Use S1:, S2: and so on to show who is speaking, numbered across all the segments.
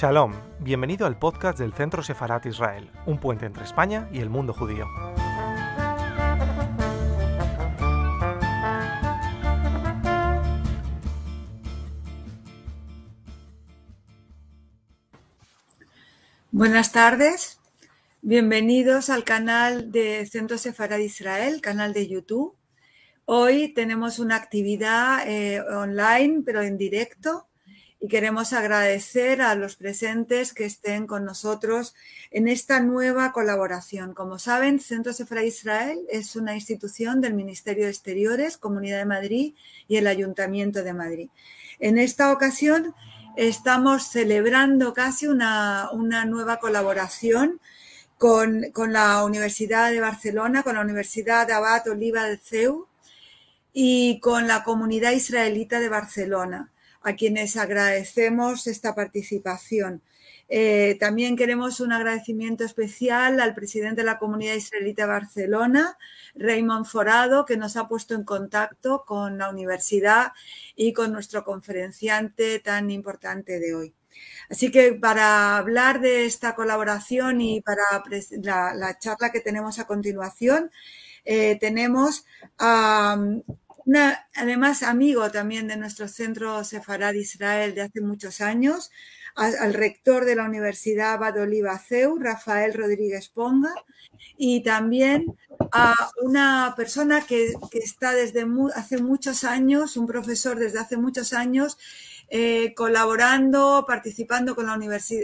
S1: Shalom, bienvenido al podcast del Centro Sefarat Israel, un puente entre España y el mundo judío.
S2: Buenas tardes, bienvenidos al canal de Centro Sefarad Israel, canal de YouTube. Hoy tenemos una actividad eh, online, pero en directo, y queremos agradecer a los presentes que estén con nosotros en esta nueva colaboración. Como saben, Centro Sefra Israel es una institución del Ministerio de Exteriores, Comunidad de Madrid y el Ayuntamiento de Madrid. En esta ocasión estamos celebrando casi una, nueva colaboración con, con, la Universidad de Barcelona, con la Universidad de Abad Oliva del CEU y con la comunidad israelita de Barcelona a quienes agradecemos esta participación. Eh, también queremos un agradecimiento especial al presidente de la Comunidad Israelita de Barcelona, Raymond Forado, que nos ha puesto en contacto con la universidad y con nuestro conferenciante tan importante de hoy. Así que para hablar de esta colaboración y para la, charla que tenemos a continuación, eh, tenemos a además amigo también de nuestro centro Sefarad Israel de hace muchos años, al, rector de la Universidad Badoliva CEU, Rafael Rodríguez Ponga, y también a una persona que, está desde hace muchos años, un profesor desde hace muchos años, eh, colaborando, participando con la,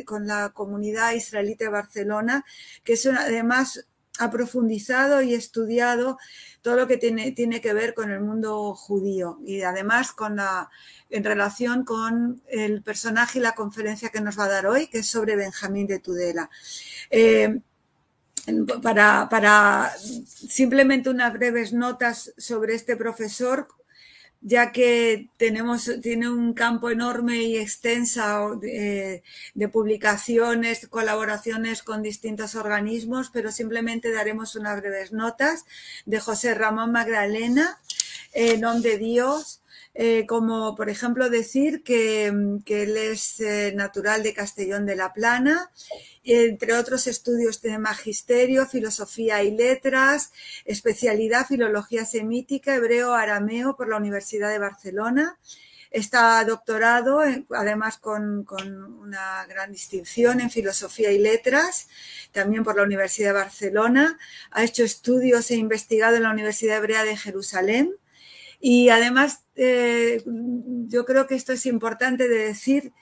S2: con la comunidad israelita de Barcelona, que es además ha profundizado y estudiado todo lo que tiene, tiene que ver con el mundo judío y además con la, en relación con el personaje y la conferencia que nos va a dar hoy, que es sobre Benjamín de Tudela. Eh, para, para, simplemente unas breves notas sobre este profesor, ya que tenemos, tiene un campo enorme y extensa de, de, publicaciones, colaboraciones con distintos organismos, pero simplemente daremos unas breves notas de José Ramón Magdalena, en nombre de Dios, eh, como por ejemplo decir que, que él es eh, natural de Castellón de la Plana, entre otros estudios de magisterio, filosofía y letras, especialidad filología semítica, hebreo, arameo por la Universidad de Barcelona. Está doctorado, además con, una gran distinción en filosofía y letras, también por la Universidad de Barcelona. Ha hecho estudios e investigado en la Universidad Hebrea de Jerusalén y además, eh, yo creo que esto es importante de decir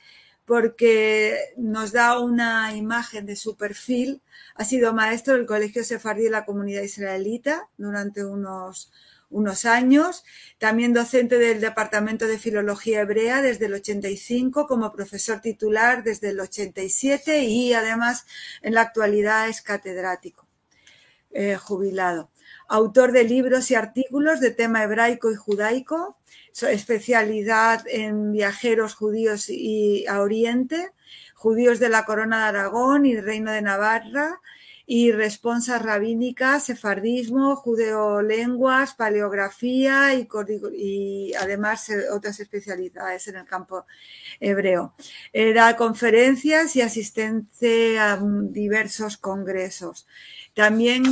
S2: porque nos da una imagen de su perfil. Ha sido maestro del Colegio Sefardí de la Comunidad Israelita durante unos, unos años, también docente del Departamento de Filología Hebrea desde el 85, como profesor titular desde el 87 y además en la actualidad es catedrático, eh, jubilado autor de libros y artículos de tema hebraico y judaico, especialidad en viajeros judíos y a Oriente, judíos de la Corona de Aragón y Reino de Navarra, y responsas rabínicas, sefardismo, judeolenguas, paleografía y, además eh, otras especialidades en el campo hebreo. Da conferencias y asistencia a diversos congresos. También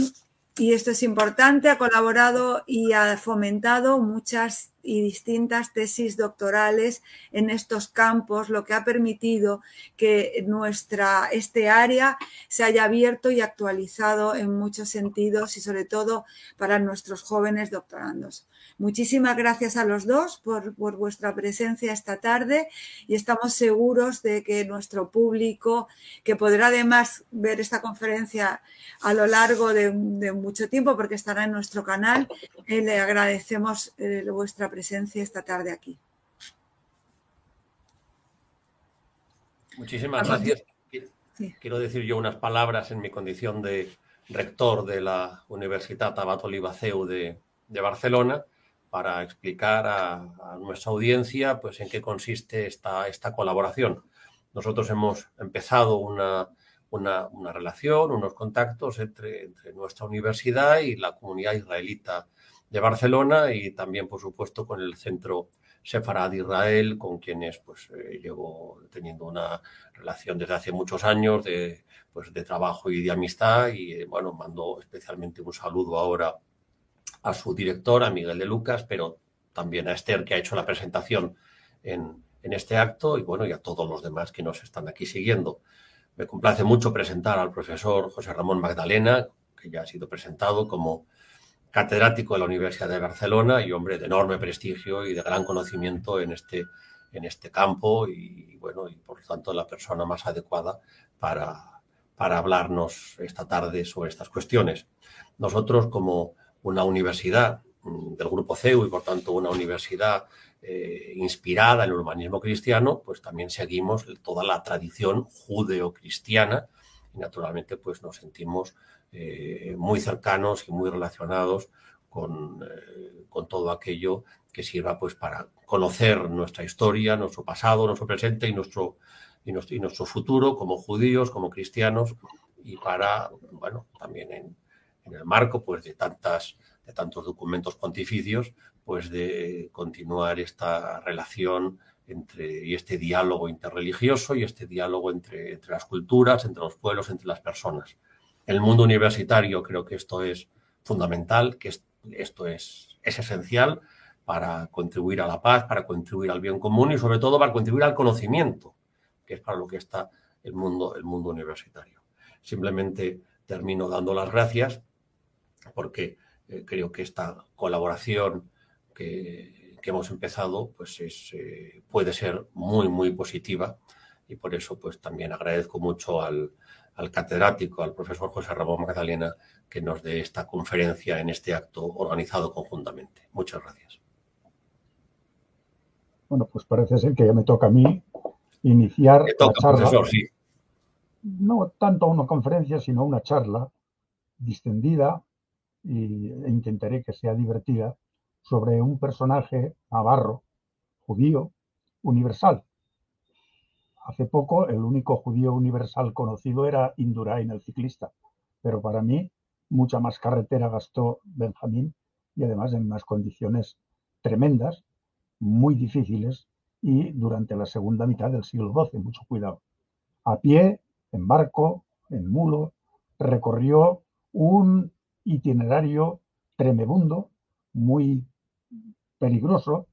S2: y esto es importante, ha colaborado y ha fomentado muchas y distintas tesis doctorales en estos campos, lo que ha permitido que nuestra, este área se haya abierto y actualizado en muchos sentidos y sobre todo para nuestros jóvenes doctorandos. Muchísimas gracias a los dos por, por vuestra presencia esta tarde y estamos seguros de que nuestro público, que podrá además ver esta conferencia a lo largo de, de mucho tiempo porque estará en nuestro canal, eh, le agradecemos eh, vuestra presencia esta tarde aquí.
S3: Muchísimas gracias. Quiero decir yo unas palabras en mi condición de rector de la Universidad Abat Olivaceu de, de Barcelona para explicar a, nuestra audiencia pues, en qué consiste esta, esta colaboración. Nosotros hemos empezado una, una, relación, unos contactos entre, entre, nuestra universidad y la comunidad israelita de Barcelona y también, por supuesto, con el Centro Sefarad Israel, con quienes pues eh, llevo teniendo una relación desde hace muchos años de, pues, de trabajo y de amistad. Y eh, bueno, mando especialmente un saludo ahora a su director, a Miguel de Lucas, pero también a Esther, que ha hecho la presentación en, en este acto, y bueno, y a todos los demás que nos están aquí siguiendo. Me complace mucho presentar al profesor José Ramón Magdalena, que ya ha sido presentado como catedrático de la Universidad de Barcelona y hombre de enorme prestigio y de gran conocimiento en este, en este campo y, bueno, y por lo tanto la persona más adecuada para, para hablarnos esta tarde sobre estas cuestiones. Nosotros como una universidad mm, del grupo CEU y por tanto una universidad eh, inspirada en el urbanismo cristiano, pues también seguimos toda la tradición judeocristiana y naturalmente pues nos sentimos eh, muy cercanos y muy relacionados con, eh, con, todo aquello que sirva pues para conocer nuestra historia, nuestro pasado, nuestro presente y nuestro, y nuestro, y nuestro futuro como judíos, como cristianos y para, bueno, también en, en el marco pues de tantas de tantos documentos pontificios, pues de continuar esta relación entre, y este diálogo interreligioso y este diálogo entre, entre las culturas, entre los pueblos, entre las personas. En el mundo universitario creo que esto es fundamental, que esto es, es esencial para contribuir a la paz, para contribuir al bien común y sobre todo para contribuir al conocimiento, que es para lo que está el mundo, el mundo universitario. Simplemente termino dando las gracias porque eh, creo que esta colaboración que, que hemos empezado pues es, eh, puede ser muy, muy positiva y por eso pues también agradezco mucho al, al catedrático, al profesor José Ramón Magdalena, que nos dé esta conferencia en este acto organizado conjuntamente. Muchas gracias.
S4: Bueno, pues parece ser que ya me toca a mí iniciar
S3: toca, la charla. Profesor, sí.
S4: No tanto una conferencia, sino una charla distendida y e intentaré que sea divertida sobre un personaje navarro, judío, universal, Hace poco el único judío universal conocido era Indurain, el ciclista, pero para mí mucha más carretera gastó Benjamín y además en unas condiciones tremendas, muy difíciles y durante la segunda mitad del siglo XII, mucho cuidado. A pie, en barco, en mulo, recorrió un itinerario tremebundo, muy peligroso,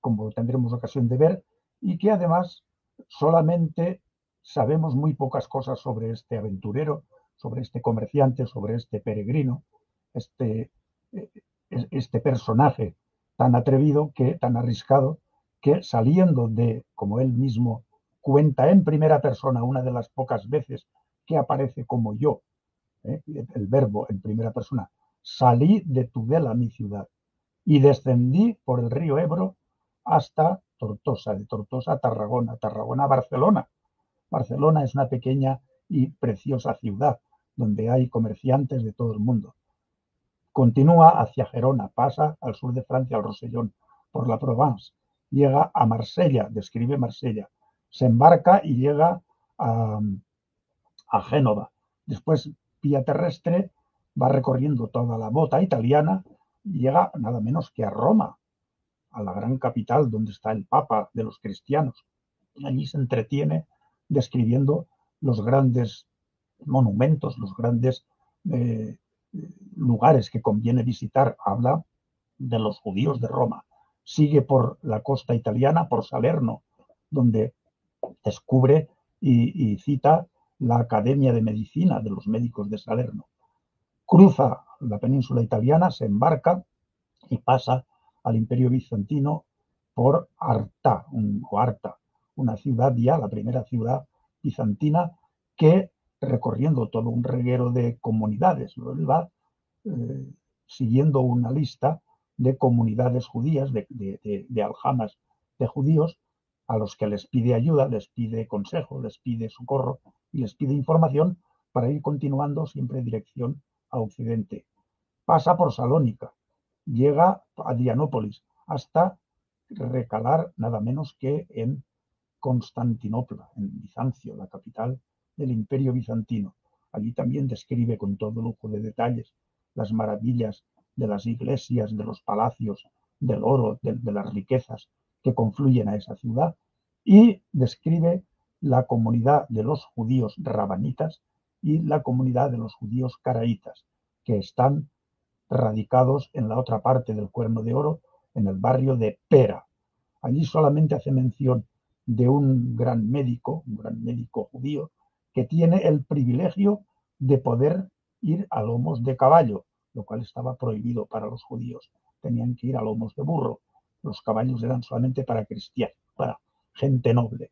S4: como tendremos ocasión de ver, y que además solamente sabemos muy pocas cosas sobre este aventurero, sobre este comerciante, sobre este peregrino, este, eh, este personaje tan atrevido, que, tan arriscado, que saliendo de, como él mismo cuenta en primera persona, una de las pocas veces que aparece como yo, ¿eh? el verbo en primera persona, salí de Tudela, mi ciudad, y descendí por el río Ebro hasta Tortosa, de Tortosa a Tarragona, Tarragona a Barcelona. Barcelona es una pequeña y preciosa ciudad donde hay comerciantes de todo el mundo. Continúa hacia Gerona, pasa al sur de Francia, al Rosellón, por la Provence, llega a Marsella, describe Marsella, se embarca y llega a, a Génova. Después, terrestre, va recorriendo toda la bota italiana y llega nada menos que a Roma, a la gran capital donde está el Papa de los cristianos. Allí se entretiene describiendo los grandes monumentos, los grandes eh, lugares que conviene visitar. Habla de los judíos de Roma. Sigue por la costa italiana, por Salerno, donde descubre y cita la Academia de Medicina de los médicos de Salerno. Cruza la península italiana, se embarca y pasa al Imperio Bizantino por Arta, o Arta, una ciudad ya, la primera ciudad bizantina, que recorriendo todo un reguero de comunidades, va eh, siguiendo una lista de comunidades judías, de, de aljamas de judíos, a los que les pide ayuda, les pide consejo, les pide socorro y les pide información para ir continuando siempre en dirección a Occidente. Pasa por Salónica, llega a Dianópolis hasta recalar nada menos que en Constantinopla, en Bizancio, la capital del imperio bizantino. Allí también describe con todo lujo de detalles las maravillas de las iglesias, de los palacios, del oro, de, de las riquezas que confluyen a esa ciudad y describe la comunidad de los judíos rabanitas y la comunidad de los judíos caraítas, que están radicados en la otra parte del Cuerno de Oro, en el barrio de Pera. Allí solamente hace mención de un gran médico, un gran médico judío, que tiene el privilegio de poder ir a lomos de caballo, lo cual estaba prohibido para los judíos. Tenían que ir a lomos de burro. Los caballos eran solamente para cristianos, para gente noble.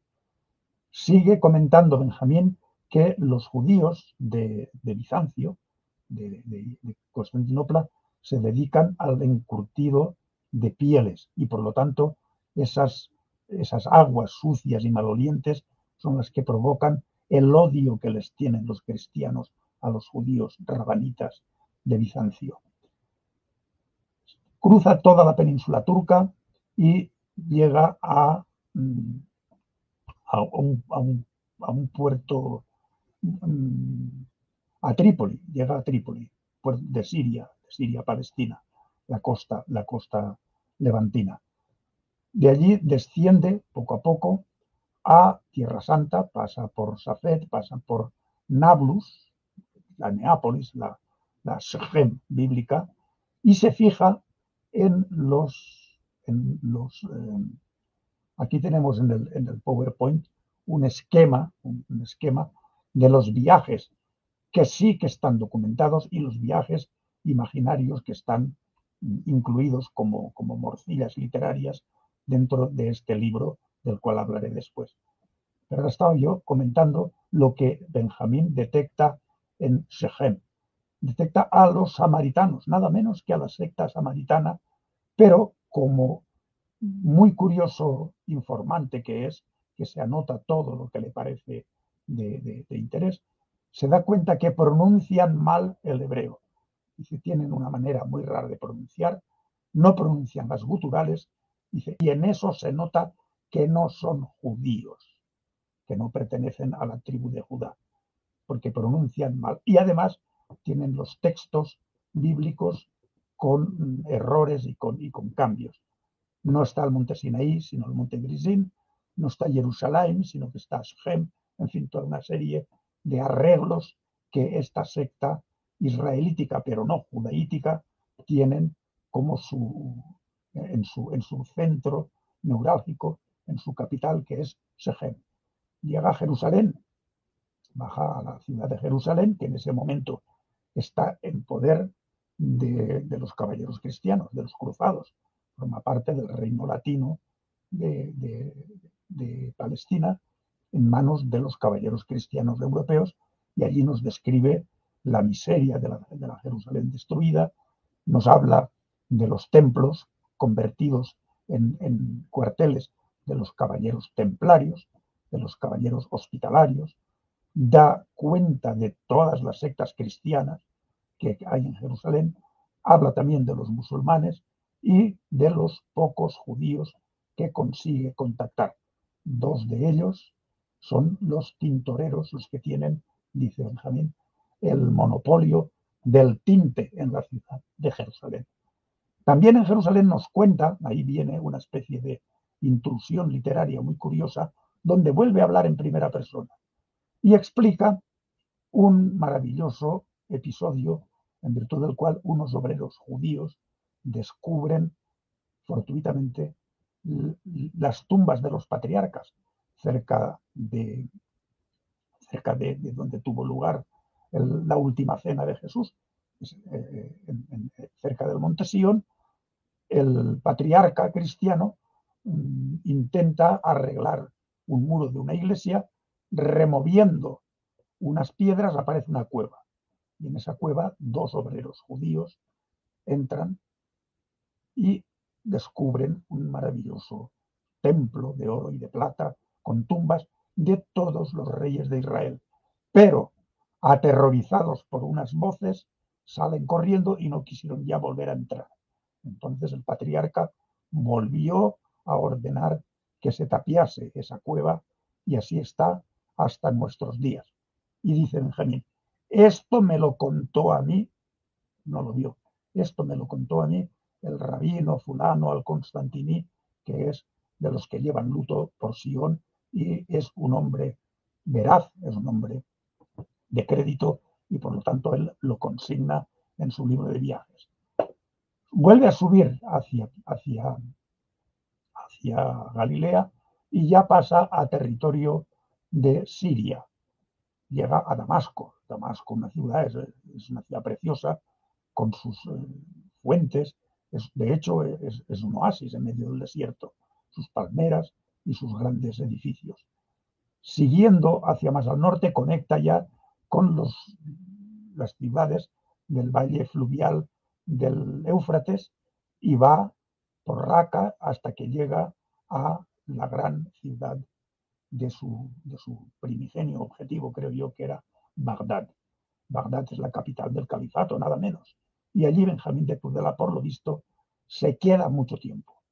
S4: Sigue comentando Benjamín que los judíos de, Bizancio, de, de, Constantinopla, se dedican al encurtido de pieles y por lo tanto esas, esas aguas sucias y malolientes son las que provocan el odio que les tienen los cristianos a los judíos rabanitas de Bizancio. Cruza toda la península turca y llega a, mm, a, un, puerto, mm, a Trípoli, llega a Trípoli, de Siria, de Siria-Palestina, la costa, la costa levantina. De allí desciende poco a poco a Tierra Santa, pasa por Safed, pasa por Nablus, la Neápolis, la, la Shechem bíblica, y se fija en los, en los eh, aquí tenemos en el, PowerPoint un esquema, un, esquema de los viajes que sí que están documentados y los viajes imaginarios que están incluidos como, como morcillas literarias dentro de este libro del cual hablaré después. Pero estaba yo comentando lo que Benjamín detecta en Shechem. Detecta a los samaritanos, nada menos que a la secta samaritana, pero como muy curioso informante que es, que se anota todo lo que le parece de, interés, se da cuenta que pronuncian mal el hebreo. Dice, tienen una manera muy rara de pronunciar, no pronuncian las guturales, y en eso se nota que no son judíos, que no pertenecen a la tribu de Judá porque pronuncian mal. Y además tienen los textos bíblicos con errores y con, y con cambios. No está el monte Sinaí, sino el monte Grisín, no está Jerusalén, sino que está Shem, en fin, toda una serie de arreglos que esta secta israelítica, pero no judaítica, tienen como su, en, su, en su centro neurálgico, en su capital, que es Shechem. Llega a Jerusalén baja a la ciudad de Jerusalén, que en ese momento está en poder de, los caballeros cristianos, de los cruzados, forma parte del reino latino de, Palestina en manos de los caballeros cristianos europeos y allí nos describe la miseria de la, Jerusalén destruida, nos habla de los templos convertidos en, cuarteles de los caballeros templarios, de los caballeros hospitalarios, da cuenta de todas las sectas cristianas que hay en Jerusalén, habla también de los musulmanes y de los pocos judíos que consigue contactar. Dos de ellos son los tintoreros, los que tienen, dice Benjamín, el monopolio del tinte en la ciudad de Jerusalén. También en Jerusalén nos cuenta, ahí viene una especie de intrusión literaria muy curiosa, donde vuelve a hablar en primera persona y explica un maravilloso episodio en virtud del cual unos obreros judíos descubren fortuitamente las tumbas de los patriarcas cerca de, cerca de, donde tuvo lugar la última cena de Jesús, eh, cerca del monte Sion, el patriarca cristiano mm, intenta arreglar un muro de una iglesia removiendo unas piedras aparece una cueva. Y en esa cueva dos obreros judíos entran y descubren un maravilloso templo de oro y de plata con tumbas de todos los reyes de Israel. Pero, aterrorizados por unas voces, salen corriendo y no quisieron ya volver a entrar. Entonces el patriarca volvió a ordenar que se tapiase esa cueva y así está hasta nuestros días. Y dice Benjamín, esto me lo contó a mí, no lo vio, esto me lo contó a mí el rabino fulano al Constantini, que es de los que llevan luto por Sion y es un hombre veraz, es un hombre de crédito y por lo tanto él lo consigna en su libro de viajes. Vuelve a subir hacia, hacia, hacia Galilea y ya pasa a territorio de Siria. Llega a Damasco. Damasco, una ciudad, es, una ciudad preciosa, con sus eh, fuentes. De hecho, es, es un oasis en medio del desierto. Sus palmeras y sus grandes edificios. Siguiendo hacia más al norte, conecta ya con los, las ciudades del valle fluvial del Éufrates y va por Raqqa hasta que llega a la gran ciudad de su, de su primigenio objetivo, creo yo, que era Bagdad. Bagdad es la capital del califato, nada menos. Y allí Benjamín de Tudela, por lo visto, se queda mucho tiempo.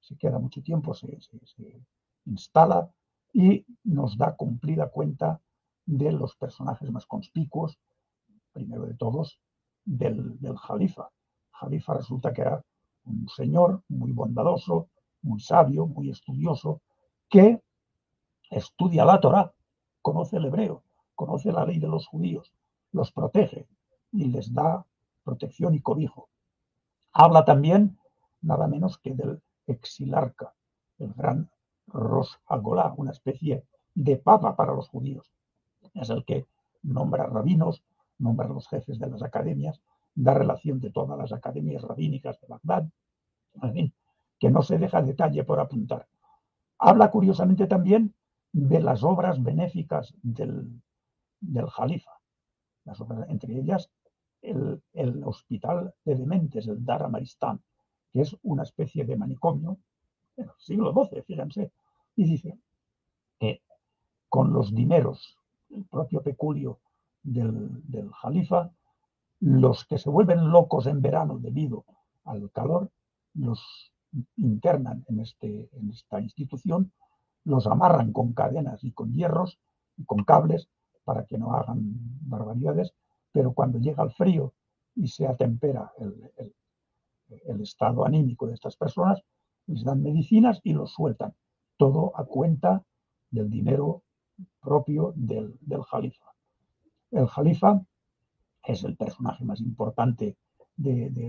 S4: Se queda mucho tiempo, se, se instala y nos da cumplida cuenta de los personajes más conspicuos, primero de todos, del, del Jalifa. Jalifa resulta que era un señor muy bondadoso, muy sabio, muy estudioso, que estudia la Torah, conoce el hebreo, conoce la ley de los judíos, los protege y les da protección y cobijo. Habla también nada menos que del exilarca, el gran Rosh Agolá, una especie de papa para los judíos. Es el que nombra rabinos, nombra los jefes de las academias, da relación de todas las academias rabínicas de Bagdad, que no se deja detalle por apuntar. Habla curiosamente también de las obras benéficas del, del Jalifa, las obras, entre ellas el, hospital de dementes, el Dar Maristán, que es una especie de manicomio en el siglo XII, fíjense, y dice que con los dineros, el propio peculio del, del Jalifa, los que se vuelven locos en verano debido al calor, los internan en, este, en esta institución, los amarran con cadenas y con hierros y con cables para que no hagan barbaridades, pero cuando llega el frío y se atempera el, estado anímico de estas personas, les dan medicinas y los sueltan, todo a cuenta del dinero propio del, Jalifa. El Jalifa es el personaje más importante de,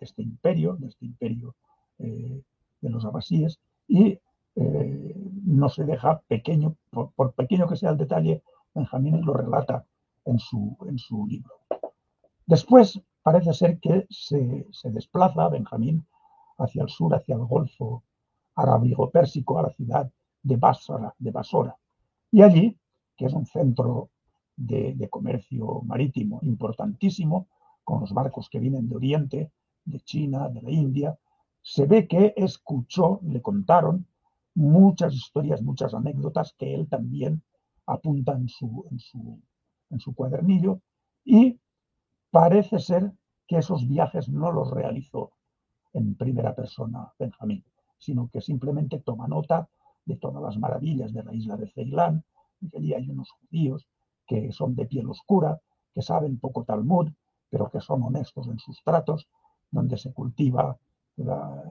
S4: este imperio, de este imperio eh, de los abasíes, y eh, no se deja pequeño, por, pequeño que sea el detalle, Benjamín lo relata en su, en su libro. Después parece ser que se, se desplaza Benjamín hacia el sur, hacia el Golfo Arábigo-Pérsico, a la ciudad de Basra, de Basora. Y allí, que es un centro de, de, comercio marítimo importantísimo, con los barcos que vienen de Oriente, de China, de la India, se ve que escuchó, le contaron muchas historias, muchas anécdotas que él también apunta en su, en su, en su cuadernillo y parece ser que esos viajes no los realizó en primera persona Benjamín, sino que simplemente toma nota de todas las maravillas de la isla de Ceilán, y que allí hay unos judíos que son de piel oscura, que saben poco Talmud, pero que son honestos en sus tratos, donde se cultiva la,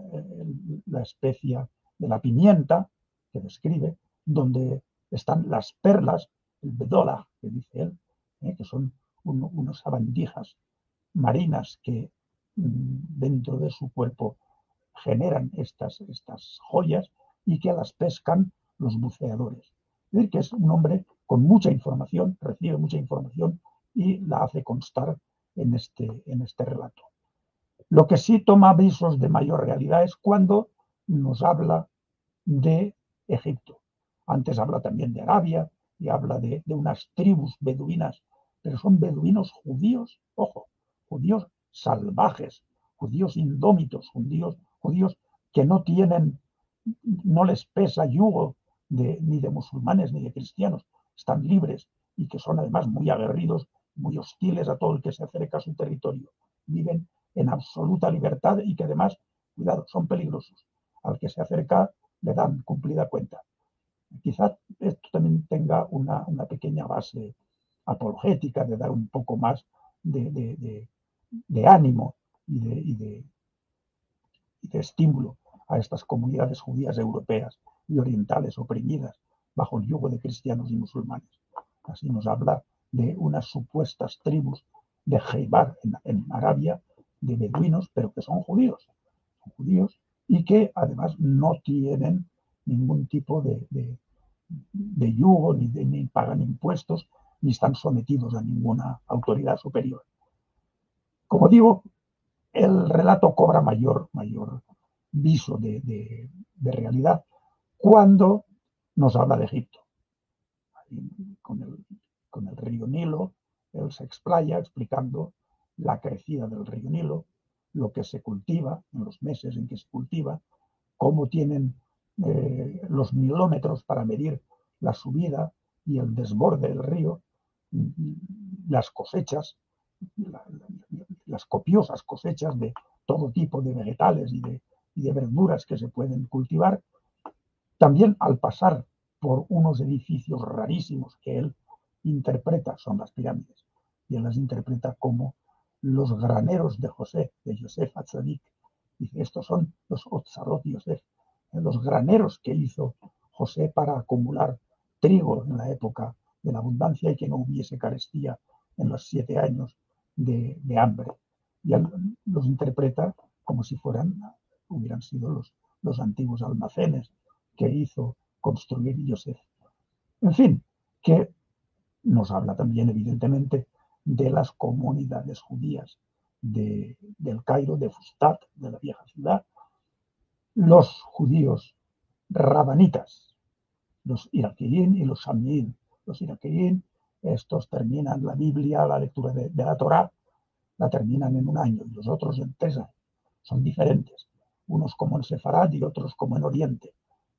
S4: la especie de la pimienta, que describe, donde están las perlas, el bedola, que dice él, ¿eh? que son un, unas sabandijas marinas que mm, dentro de su cuerpo generan estas, estas joyas y que las pescan los buceadores. Es decir, que es un hombre con mucha información, recibe mucha información y la hace constar en este, en este relato. Lo que sí toma avisos de mayor realidad es cuando nos habla de Egipto. Antes habla también de Arabia y habla de, de unas tribus beduinas, pero son beduinos judíos, ojo, judíos salvajes, judíos indómitos, judíos judíos que no tienen, no les pesa yugo de, ni de musulmanes ni de cristianos, están libres y que son además muy aguerridos, muy hostiles a todo el que se acerca a su territorio. Viven en absoluta libertad y que además, cuidado, son peligrosos. Al que se acerca le dan cumplida cuenta. Quizás esto también tenga una, una pequeña base apologética de dar un poco más de, ánimo y, de, estímulo a estas comunidades judías europeas y orientales oprimidas bajo el yugo de cristianos y musulmanes. Así nos habla de unas supuestas tribus de Heibar en, Arabia, de beduinos, pero que son judíos, judíos y que además no tienen ningún tipo de, yugo, ni pagan impuestos, ni están sometidos a ninguna autoridad superior. Como digo, el relato cobra mayor, mayor viso de, realidad cuando nos habla de Egipto. Con el, con el río Nilo, él se explaya explicando la crecida del río Nilo, lo que se cultiva en los meses en que se cultiva, cómo tienen eh, los milómetros para medir la subida y el desborde del río, las cosechas, las copiosas cosechas de todo tipo de vegetales y de, verduras que se pueden cultivar, también al pasar por unos edificios rarísimos que él interpreta, son las pirámides, y él las interpreta como los graneros de José, de Yosef Atzadik. Dice, estos son los Otzarot Yosef, los graneros que hizo José para acumular trigo en la época de la abundancia y que no hubiese carestía en los siete años de, hambre. Y los interpreta como si fueran, hubieran sido los, los antiguos almacenes que hizo construir Yosef. En fin, que nos habla también evidentemente de las comunidades judías de, del Cairo, de Fustat, de la vieja ciudad, los judíos rabanitas, los iraquín y los shamín. Los iraquín, estos terminan la Biblia, la lectura de, la Torá, la terminan en un año y los otros en tres años. Son diferentes, unos como en Sefarad y otros como en Oriente.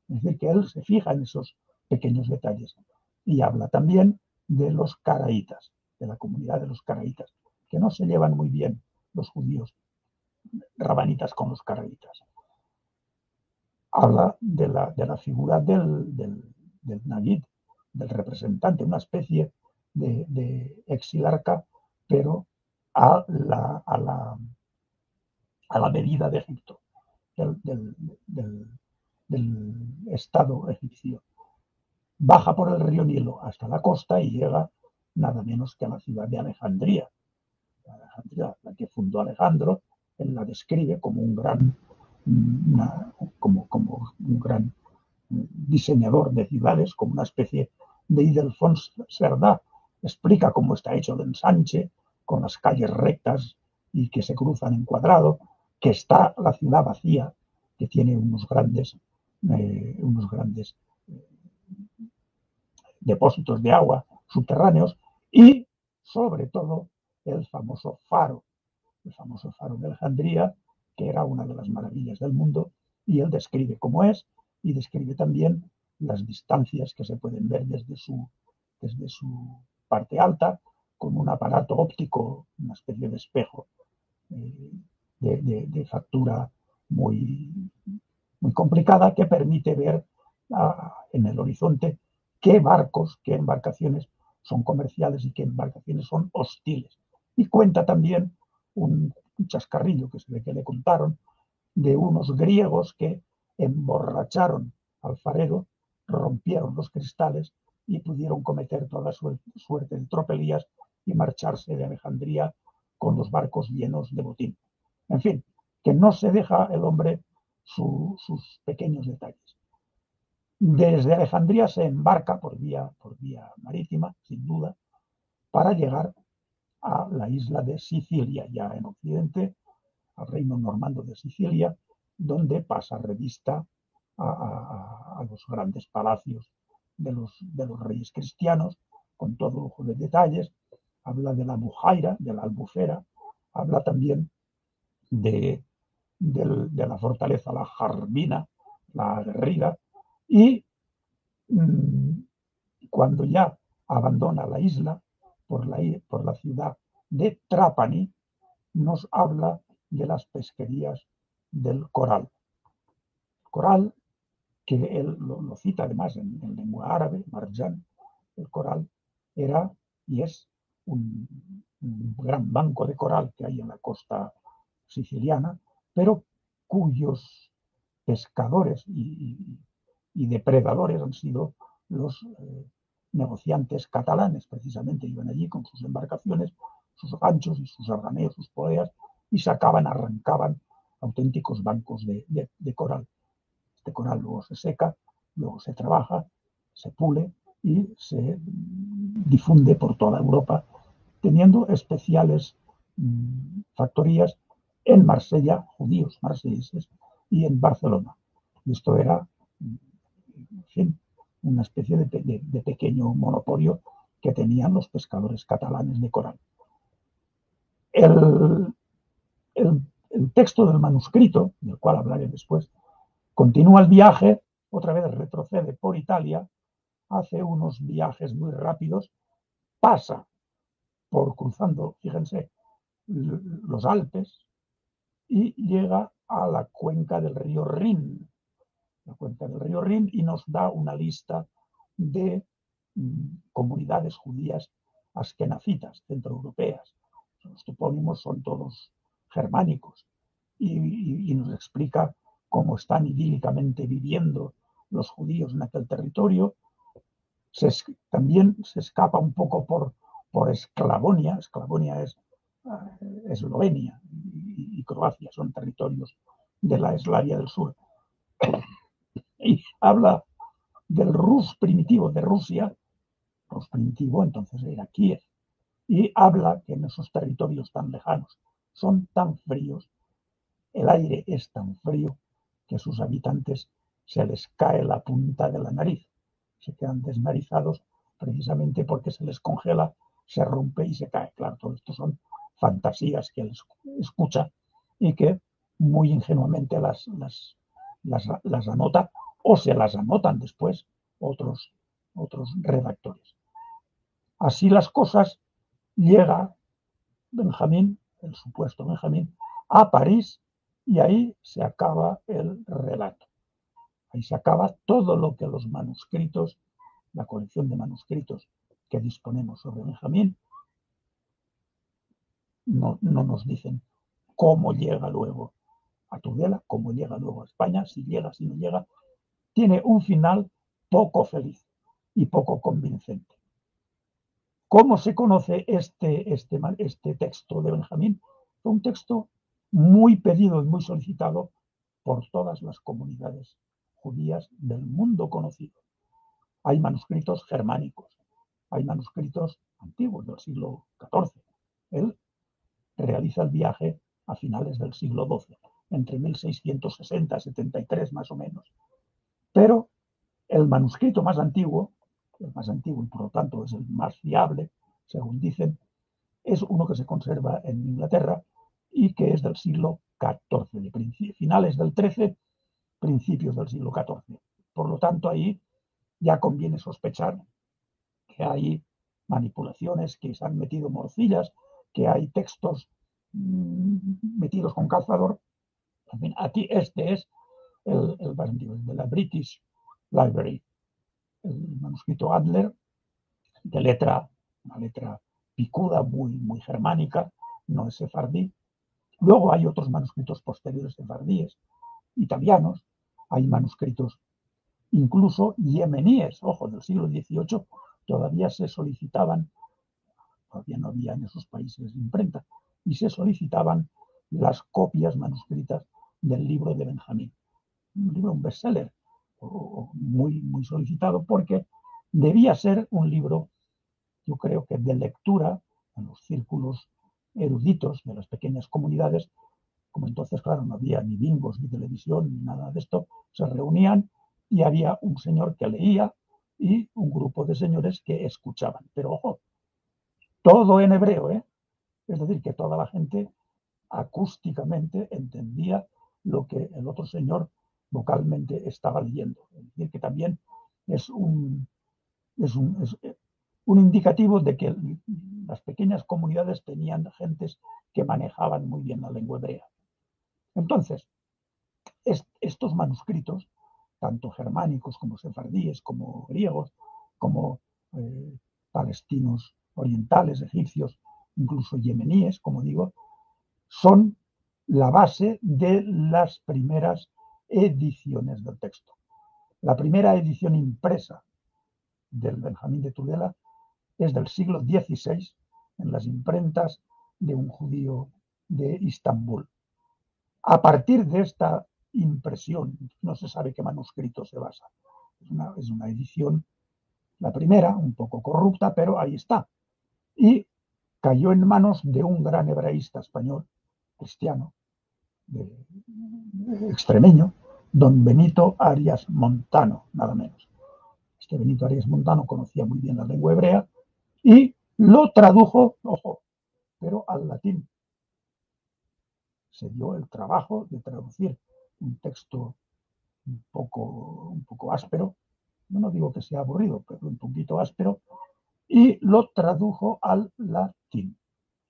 S4: Es decir, que él se fija en esos pequeños detalles. Y habla también de los caraítas, de la comunidad de los caraítas, que no se llevan muy bien los judíos rabanitas con los caraítas. Habla de la, figura del, del, del representante, una especie de, exilarca, pero a la, a la, a la medida de Egipto, del, del Estado egipcio baja por el río Nilo hasta la costa y llega nada menos que a la ciudad de Alejandría. Alejandría, la que fundó Alejandro, él la describe como un gran, como, como un gran diseñador de ciudades, como una especie de Idelfons Cerdá. Explica cómo está hecho el ensanche, con las calles rectas y que se cruzan en cuadrado, que está la ciudad vacía, que tiene unos grandes, eh, unos grandes depósitos de agua subterráneos y, sobre todo, el famoso faro, el famoso faro de Alejandría, que era una de las maravillas del mundo, y él describe cómo es y describe también las distancias que se pueden ver desde su, desde su parte alta, con un aparato óptico, una especie de espejo eh, de, factura muy, muy complicada que permite ver ah, en el horizonte qué barcos, qué embarcaciones son comerciales y qué embarcaciones son hostiles. Y cuenta también un, chascarrillo que se ve que le contaron de unos griegos que emborracharon al farero, rompieron los cristales y pudieron cometer toda suerte de tropelías y marcharse de Alejandría con los barcos llenos de botín. En fin, que no se deja el hombre sus pequeños detalles. Desde Alejandría se embarca por vía, por vía marítima, sin duda, para llegar a la isla de Sicilia, ya en Occidente, al reino normando de Sicilia, donde pasa revista a, los grandes palacios de los, de los, reyes cristianos, con todo lujo de detalles. Habla de la Bujaira, de la albufera, habla también de, de la fortaleza, la Jarbina, la aguerrida, y mm, cuando ya abandona la isla por la, por la ciudad de Trapani, nos habla de las pesquerías del coral. Coral, que él lo, cita además en, lengua árabe, marjan, el coral era y es un, gran banco de coral que hay en la costa siciliana, pero cuyos pescadores y, depredadores han sido los eh, negociantes catalanes, precisamente iban allí con sus embarcaciones, sus ganchos y sus arganeos, sus poleas, y sacaban, arrancaban auténticos bancos de coral. Este coral luego se seca, luego se trabaja, se pule y se difunde por toda Europa, teniendo especiales mm, factorías en Marsella, judíos marselleses, y en Barcelona. Esto era, en fin, una especie de, pequeño monopolio que tenían los pescadores catalanes de coral. El, el, texto del manuscrito, del cual hablaré después, continúa el viaje, otra vez retrocede por Italia, hace unos viajes muy rápidos, pasa por cruzando, fíjense, los Alpes y llega a la cuenca del río Rin, la cuenca del río Rin, y nos da una lista de mm, comunidades judías askenazitas, centroeuropeas. Los topónimos son todos germánicos y, nos explica cómo están idílicamente viviendo los judíos en aquel territorio. también se escapa un poco por, por Esclavonia. Esclavonia es eh, Eslovenia y, Croacia, son territorios de la Eslavia del Sur. Y habla del Rus primitivo de Rusia, Rus primitivo entonces era Kiev, y habla que en esos territorios tan lejanos son tan fríos, el aire es tan frío que a sus habitantes se les cae la punta de la nariz, se quedan desnarizados precisamente porque se les congela, se rompe y se cae. Claro, todo esto son fantasías que él escucha y que muy ingenuamente las, anota o se las anotan después otros, otros redactores. Así las cosas, llega Benjamín, el supuesto Benjamín, a París y ahí se acaba el relato. Ahí se acaba todo lo que los manuscritos, la colección de manuscritos que disponemos sobre Benjamín, no, nos dicen cómo llega luego a Tudela, cómo llega luego a España, si llega, si no llega, tiene un final poco feliz y poco convincente. ¿Cómo se conoce este, este, este texto de Benjamín? Fue un texto muy pedido y muy solicitado por todas las comunidades judías del mundo conocido. Hay manuscritos germánicos, hay manuscritos antiguos del siglo XIV. Él realiza el viaje a finales del siglo XII, entre 1660 y 73 más o menos. Pero el manuscrito más antiguo, el más antiguo y por lo tanto es el más fiable, según dicen, es uno que se conserva en Inglaterra y que es del siglo XIV, de finales del XIII, principios del siglo XIV. Por lo tanto, ahí ya conviene sospechar que hay manipulaciones, que se han metido morcillas que hay textos mm, metidos con calzador. Aquí este es el, el de la British Library, el manuscrito Adler, de letra, una letra picuda, muy, muy germánica, no es sefardí. Luego hay otros manuscritos posteriores sefardíes, italianos, hay manuscritos incluso yemeníes, ojo, del siglo XVIII, todavía se solicitaban todavía no había en esos países imprenta, y se solicitaban las copias manuscritas del libro de Benjamín. Un libro, un bestseller, muy, muy solicitado porque debía ser un libro, yo creo que de lectura en los círculos eruditos de las pequeñas comunidades, como entonces, claro, no había ni bingos, ni televisión, ni nada de esto, se reunían y había un señor que leía y un grupo de señores que escuchaban. Pero ojo, todo en hebreo, ¿eh? Es decir, que toda la gente acústicamente entendía lo que el otro señor vocalmente estaba leyendo. Es decir, que también es un, indicativo de que las pequeñas comunidades tenían gentes que manejaban muy bien la lengua hebrea. Entonces, estos manuscritos, tanto germánicos como sefardíes, como griegos, como eh, palestinos orientales, egipcios, incluso yemeníes, como digo, son la base de las primeras ediciones del texto. La primera edición impresa del Benjamín de Tudela es del siglo XVI en las imprentas de un judío de Istambul. A partir de esta impresión, no se sabe qué manuscrito se basa. Es una, edición, la primera, un poco corrupta, pero ahí está. Y cayó en manos de un gran hebraísta español, cristiano, de, extremeño, don Benito Arias Montano, nada menos. Este Benito Arias Montano conocía muy bien la lengua hebrea y lo tradujo, ojo, pero al latín. Se dio el trabajo de traducir un texto un poco, un poco áspero, no, digo que sea aburrido, pero un poquito áspero, y lo tradujo al latín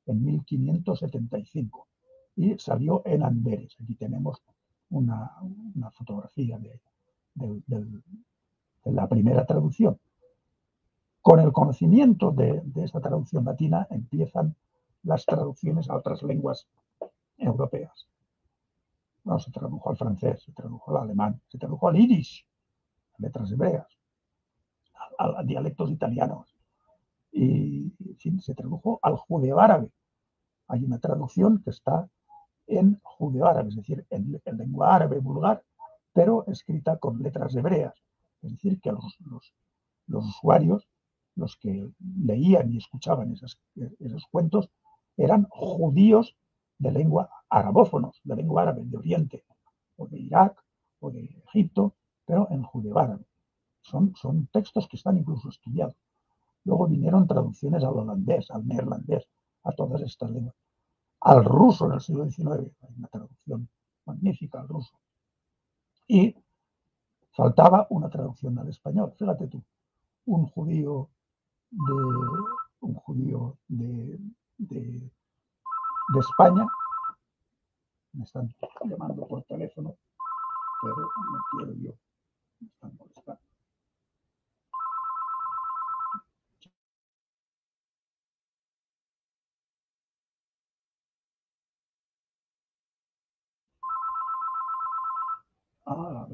S4: en 1575 y salió en Amberes. Aquí tenemos una, fotografía de, la primera traducción. Con el conocimiento de, esta traducción latina empiezan las traducciones a otras lenguas europeas. No, se tradujo al francés, se tradujo al alemán, se tradujo al yiddish, a letras hebreas, a, dialectos italianos. Y se tradujo al judeo árabe. Hay una traducción que está en judeo-árabe, es decir, en, lengua árabe vulgar, pero escrita con letras hebreas. Es decir, que los, los, usuarios, los que leían y escuchaban esos cuentos, eran judíos de lengua arabófonos, de lengua árabe, de Oriente, o de Irak, o de Egipto, pero en judeo-árabe. Son, son textos que están incluso estudiados. Luego vinieron traducciones al holandés, al neerlandés, a todas estas lenguas al ruso en el siglo XIX. Hay una traducción magnífica al ruso. Y faltaba una traducción al español. Fíjate tú, un judío de un judío de, de, España. Me están llamando por teléfono, pero no quiero yo. Me están molestando. Ah,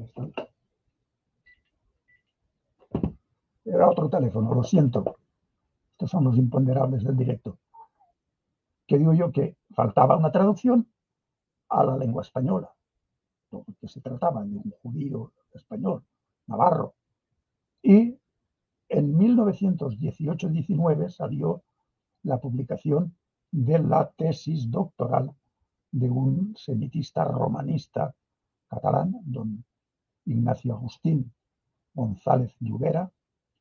S4: Era otro teléfono, lo siento. Son los imponderables del directo. Que digo yo que faltaba una traducción a la lengua española, porque se trataba de un judío español, navarro. Y en 1918-19 salió la publicación de la tesis doctoral de un semitista romanista catalán, don Ignacio Agustín González Lluvera,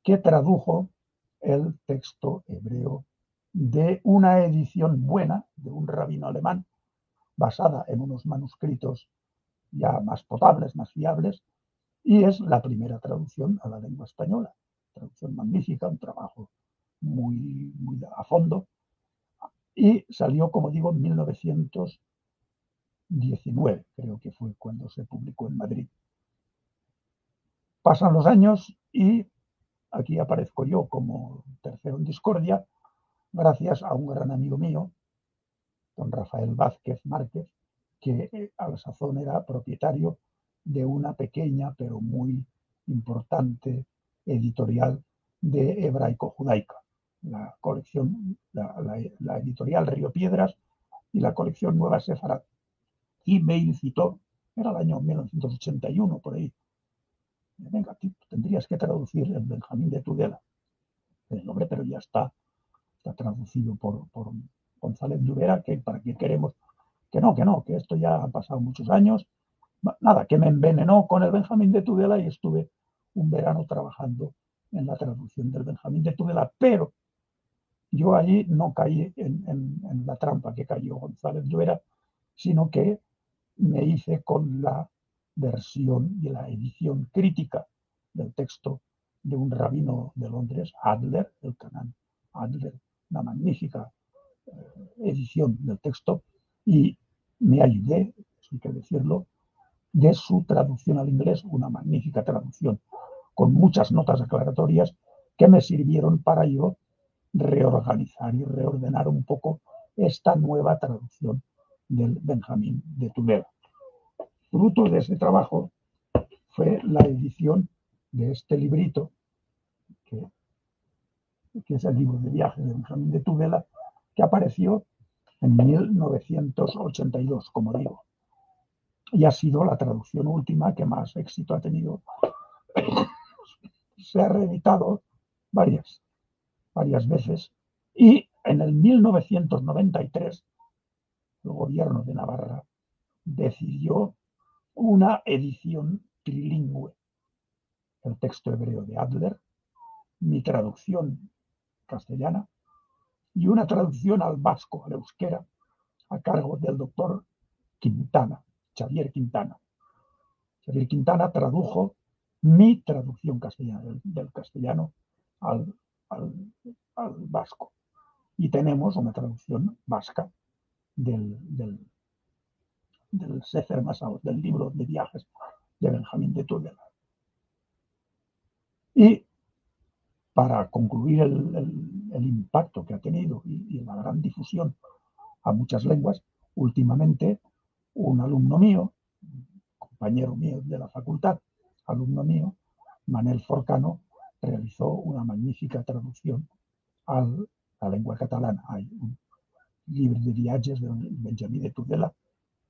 S4: que tradujo el texto hebreo de una edición buena de un rabino alemán, basada en unos manuscritos ya más potables, más fiables, y es la primera traducción a la lengua española. Traducción magnífica, un trabajo muy, muy a fondo, y salió, como digo, en 1900 19, creo que fue cuando se publicó en Madrid. Pasan los años y aquí aparezco yo como tercero en discordia, gracias a un gran amigo mío, don Rafael Vázquez Márquez, que a la sazón era propietario de una pequeña pero muy importante editorial de hebraico-judaica, la colección, la, editorial Río Piedras y la colección Nueva Sefarat y me incitó, era el año 1981 por ahí, venga, tendrías que traducir el Benjamín de Tudela. El nombre, pero ya está, está traducido por, por González Lluvera, que para qué queremos, que no, que no, que esto ya ha pasado muchos años. Nada, que me envenenó con el Benjamín de Tudela y estuve un verano trabajando en la traducción del Benjamín de Tudela, pero yo allí no caí en, en la trampa que cayó González Lluvera, sino que me hice con la versión y la edición crítica del texto de un rabino de Londres, Adler, el canal Adler, una magnífica eh, edición del texto, y me ayudé, hay que decirlo, de su traducción al inglés, una magnífica traducción, con muchas notas aclaratorias que me sirvieron para yo reorganizar y reordenar un poco esta nueva traducción del Benjamín de Tudela. Fruto de ese trabajo fue la edición de este librito, que, es el libro de viajes de Benjamín de Tudela, que apareció en 1982, como digo. Y ha sido la traducción última que más éxito ha tenido. Se ha reeditado varias, varias veces y en el 1993 el gobierno de Navarra decidió una edición trilingüe. El texto hebreo de Adler, mi traducción castellana y una traducción al vasco, al euskera, a cargo del doctor Quintana, Xavier Quintana. Xavier Quintana tradujo mi traducción castellana, del, castellano al, vasco. Y tenemos una traducción vasca del, del, del Sefer Masaos, del libro de viajes de Benjamín de Tudela. Y para concluir el, impacto que ha tenido y, la gran difusión a muchas lenguas, últimamente un alumno mío, compañero mío de la facultad, alumno mío, Manel Forcano, realizó una magnífica traducción a la lengua catalana. Hay un libro de viajes de Benjamín de Tudela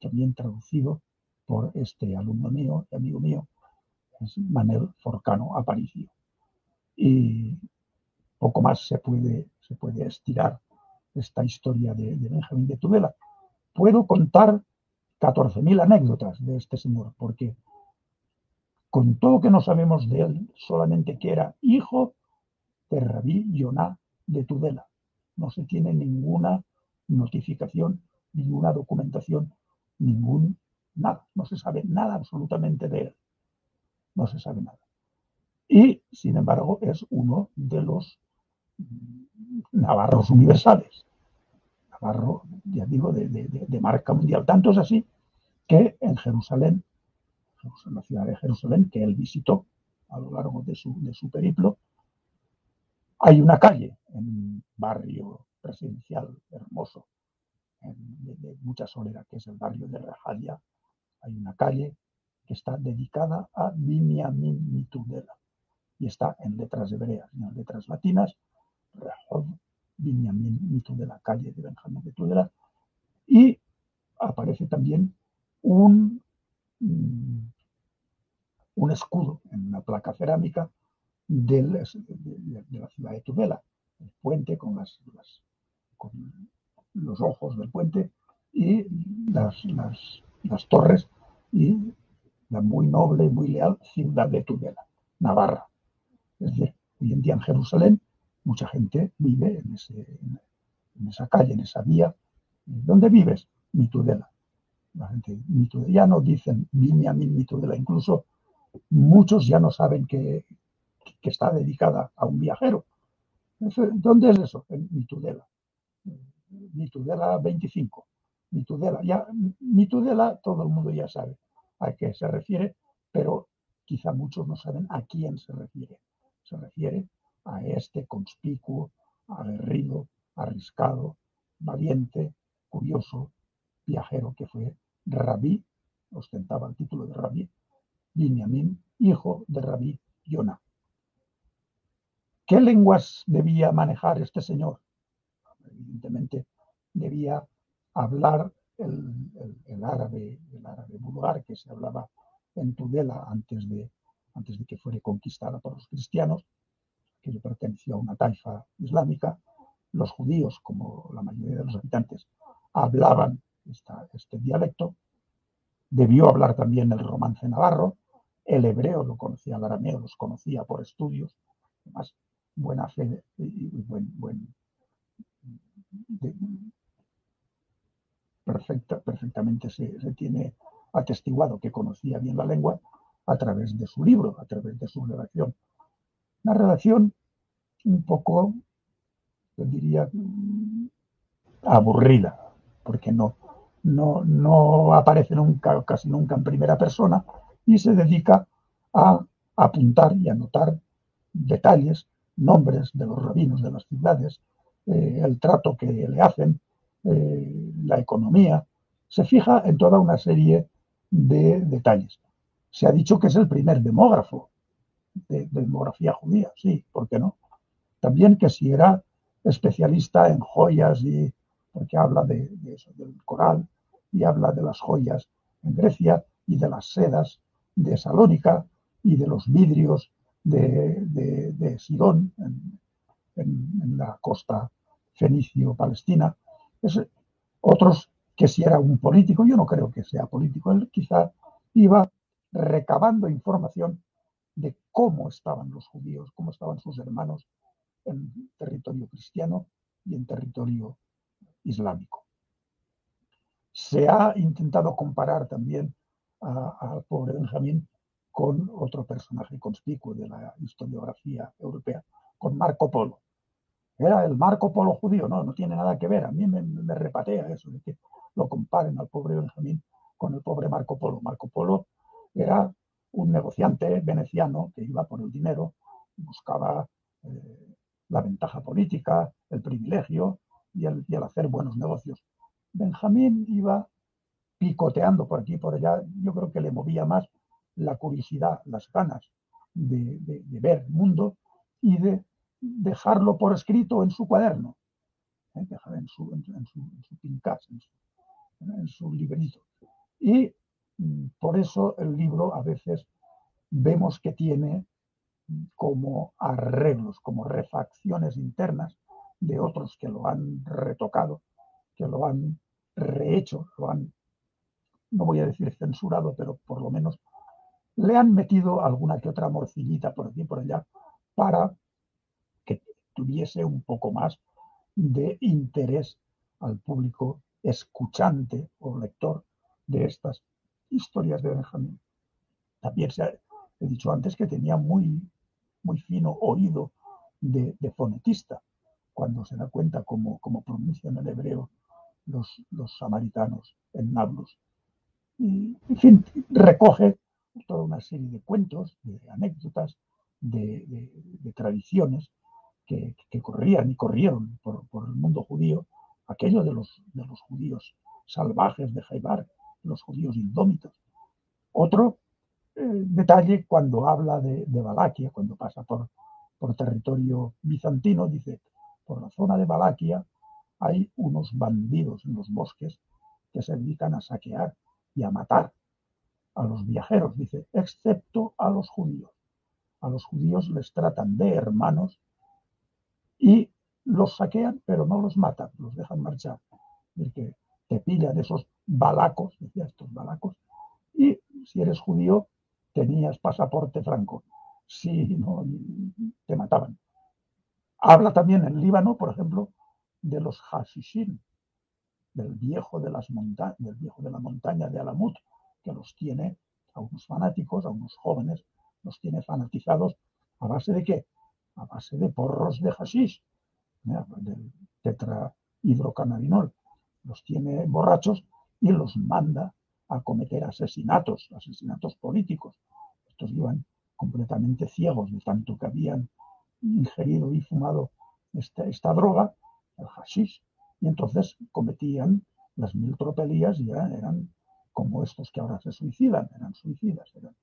S4: también traducido por este alumno mío, amigo mío, es Manel Forcano Aparicio. Y poco más se puede, se puede estirar esta historia de, Benjamín de Tudela. Puedo contar 14.000 anécdotas de este señor, porque con todo que no sabemos de él, solamente que era hijo de Rabí Yonah de Tudela. No se tiene ninguna notificación, ninguna documentación ningún, nada, no se sabe nada absolutamente de él. No se sabe nada. Y, sin embargo, es uno de los navarros universales. Navarro, ya digo, de, marca mundial. Tanto es así que en Jerusalén, en la ciudad de Jerusalén, que él visitó a lo largo de su, de su periplo, hay una calle en un barrio presidencial hermoso de, mucha solera, que es el barrio de Rajalia, hay una calle que está dedicada a Binyamin Mitudela y está en letras hebreas y en letras latinas, Rehov Binyamin Mitudela, calle de Benjamín Mitudela, y aparece también un, mm, un escudo en una placa cerámica de, la ciudad de Tudela, el puente con las, los ojos del puente y las, las, torres y la muy noble y muy leal ciudad de Tudela, Navarra. Es decir, hoy en día en Jerusalén mucha gente vive en, esa calle, en esa vía. ¿Dónde vives? Mi Tudela. La gente ya no dicen mi Mitudela. Incluso muchos ya no saben que, que está dedicada a un viajero. ¿Dónde es eso? En Mitudela mi Tudela 25. Mi Tudela, ya, mi Tudela todo el mundo ya sabe a qué se refiere, pero quizá muchos no saben a quién se refiere. Se refiere a este conspicuo, aguerrido, arriscado, valiente, curioso, viajero que fue Rabí, ostentaba el título de Rabí, Binyamin, hijo de Rabí Yonah. ¿Qué lenguas debía manejar este señor? Evidentemente debía hablar el, árabe, el árabe vulgar que se hablaba en Tudela antes de, antes de que fuera conquistada por los cristianos, que le a una taifa islámica. Los judíos, como la mayoría de los habitantes, hablaban este dialecto. Debió hablar también el romance navarro. El hebreo lo conocía, el arameo los conocía por estudios. Además, buena fe y buen, buen, perfecta, perfectamente se, tiene atestiguado que conocía bien la lengua a través de su libro, a través de su redacción. Una redacción un poco, yo diría, aburrida, porque no, no, no aparece nunca, casi nunca en primera persona y se dedica a apuntar y anotar detalles, nombres de los rabinos de las ciudades, eh, el trato que le hacen, eh, la economía, se fija en toda una serie de detalles. Se ha dicho que es el primer demógrafo de, demografía judía, sí, ¿por qué no? También que si era especialista en joyas y porque habla de, del coral y habla de las joyas en Grecia y de las sedas de Salónica y de los vidrios de, Sidón en, en, la costa fenicio-palestina. Otros que si era un político, yo no creo que sea político, él quizá iba recabando información de cómo estaban los judíos, cómo estaban sus hermanos en territorio cristiano y en territorio islámico. Se ha intentado comparar también al pobre Benjamín con otro personaje conspicuo de la historiografía europea, con Marco Polo. Era el Marco Polo judío, no, no tiene nada que ver. A mí me, me repatea eso de que lo comparen al pobre Benjamín con el pobre Marco Polo. Marco Polo era un negociante veneciano que iba por el dinero, buscaba eh, la ventaja política, el privilegio y el, hacer buenos negocios. Benjamín iba picoteando por aquí y por allá. Yo creo que le movía más la curiosidad, las ganas de, ver el mundo y de dejarlo por escrito en su cuaderno, ¿eh? en su, en, en su, en su en su librito. Y mm, por eso el libro a veces vemos que tiene como arreglos, como refacciones internas de otros que lo han retocado, que lo han rehecho, lo han, no voy a decir censurado, pero por lo menos le han metido alguna que otra morcillita por aquí y por allá para tuviese un poco más de interés al público escuchante o lector de estas historias de Benjamín. También se he dicho antes que tenía muy, muy fino oído de, fonetista, cuando se da cuenta cómo, cómo pronuncian el hebreo los, los samaritanos en Nablus. Y, en fin, recoge toda una serie de cuentos, de anécdotas, de, tradiciones que, corrían y corrieron por, por, el mundo judío aquello de los, de los judíos salvajes de Jaibar, los judíos indómitos. Otro eh, detalle cuando habla de, de, cuando pasa por, por territorio bizantino, dice, por la zona de Valaquia hay unos bandidos en los bosques que se dedican a saquear y a matar a los viajeros, dice, excepto a los judíos. A los judíos les tratan de hermanos y los saquean, pero no los matan, los dejan marchar. que te pillan esos balacos, decía estos balacos, y si eres judío, tenías pasaporte franco. Si no, te mataban. Habla también en Líbano, por ejemplo, de los hashishin, del viejo de, las del viejo de la montaña de Alamut, que los tiene a unos fanáticos, a unos jóvenes, los tiene fanatizados a base de qué? A base de porros de hashish del tetrahidrocannabinol. Los tiene borrachos y los manda a cometer asesinatos, asesinatos políticos. Estos iban completamente ciegos de tanto que habían ingerido y fumado esta, esta droga, el hashish, y entonces cometían las mil tropelías y eran como estos que ahora se suicidan, eran suicidas, eran,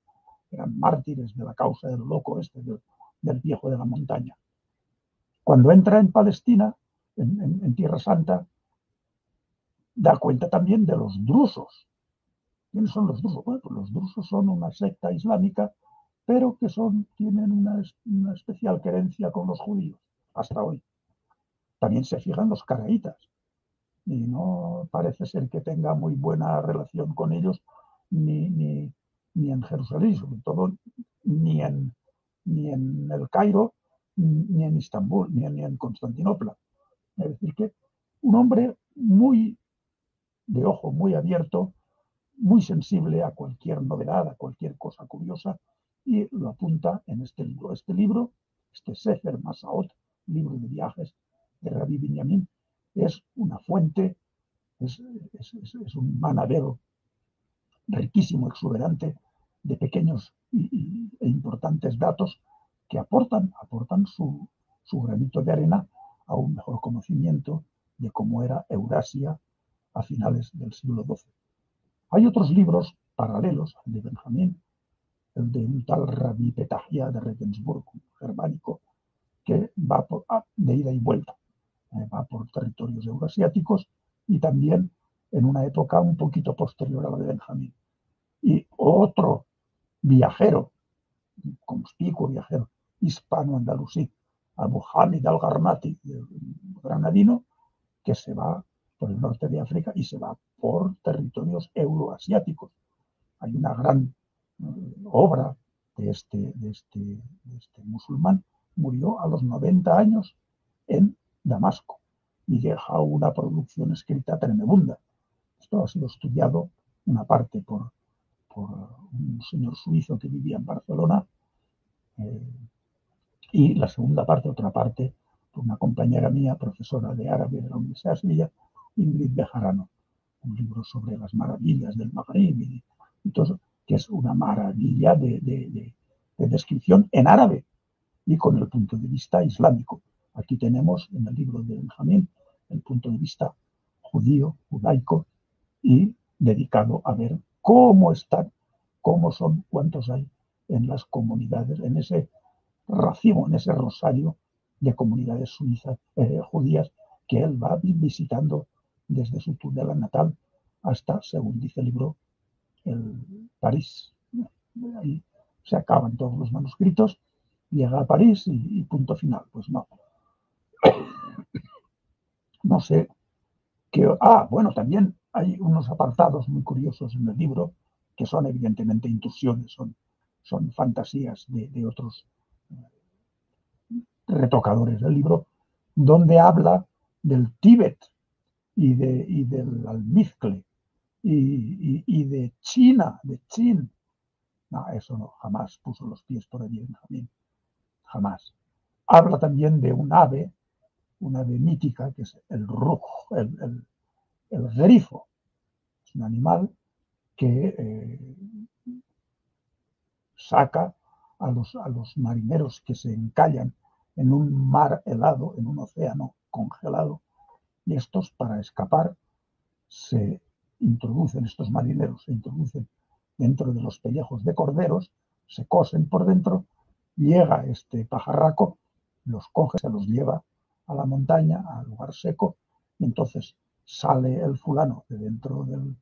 S4: eran mártires de la causa del loco este, viejo de la montaña. Cuando entra en Palestina, en, Tierra Santa, da cuenta también de los drusos. ¿Quiénes son los drusos? Bueno, pues los drusos son una secta islámica, pero que son, tienen una, especial querencia con los judíos, hasta hoy. También se fijan los caraítas, y no parece ser que tenga muy buena relación con ellos ni, ni, en Jerusalén, sobre todo ni en, ni en el Cairo, ni en Istambul, ni en, Constantinopla. Es decir, que un hombre muy de ojo muy abierto, muy sensible a cualquier novedad, a cualquier cosa curiosa, y lo apunta en este libro. Este libro, este Sefer Masaot, libro de viajes de Rabbi Binyamin, es una fuente, es, un manadero riquísimo, exuberante, de pequeños e importantes datos que aportan, aportan su, granito de arena a un mejor conocimiento de cómo era Eurasia a finales del siglo XII. Hay otros libros paralelos al de Benjamín, el de un tal Rabbi Petahia de Regensburg, germánico, que va por, ah, de ida y vuelta, eh, va por territorios euroasiáticos y también en una época un poquito posterior a la de Benjamín. Y otro viajero, conspicuo viajero hispano-andalusí, Abu Hamid al-Garnati, granadino, que se va por el norte de África y se va por territorios euroasiáticos. Hay una gran eh, obra de este, de, este, de este musulmán, murió a los 90 años en Damasco y deja una producción escrita tremenda. Esto ha sido estudiado una parte por, por un señor suizo que vivía en Barcelona eh, y la segunda parte, otra parte, por una compañera mía, profesora de árabe de la Universidad de Sevilla, Ingrid Bejarano, un libro sobre las maravillas del Magreb y, todo que es una maravilla de, de, descripción en árabe y con el punto de vista islámico. Aquí tenemos en el libro de Benjamín el punto de vista judío, judaico y dedicado a ver cómo están, cómo son, cuántos hay en las comunidades, en ese racimo, en ese rosario de comunidades suizas, eh, judías que él va visitando desde su Tudela natal hasta, según dice el libro, el París. Ahí se acaban todos los manuscritos, llega a París y, punto final. Pues no. No sé qué. Ah, bueno, también hay unos apartados muy curiosos en el libro que son evidentemente intrusiones, son, fantasías de, otros eh, retocadores del libro, donde habla del Tíbet y, de, y del almizcle y, de China, de Chin. No, eso no, jamás puso los pies por allí Benjamín, jamás. Habla también de un ave, una ave mítica, que es el rujo, el, el, el grifo. Es un animal que eh, saca a los, a los marineros que se encallan en un mar helado, en un océano congelado, y estos para escapar se introducen, estos marineros se introducen dentro de los pellejos de corderos, se cosen por dentro, llega este pajarraco, los coge, se los lleva a la montaña, al lugar seco, y entonces sale el fulano de dentro del,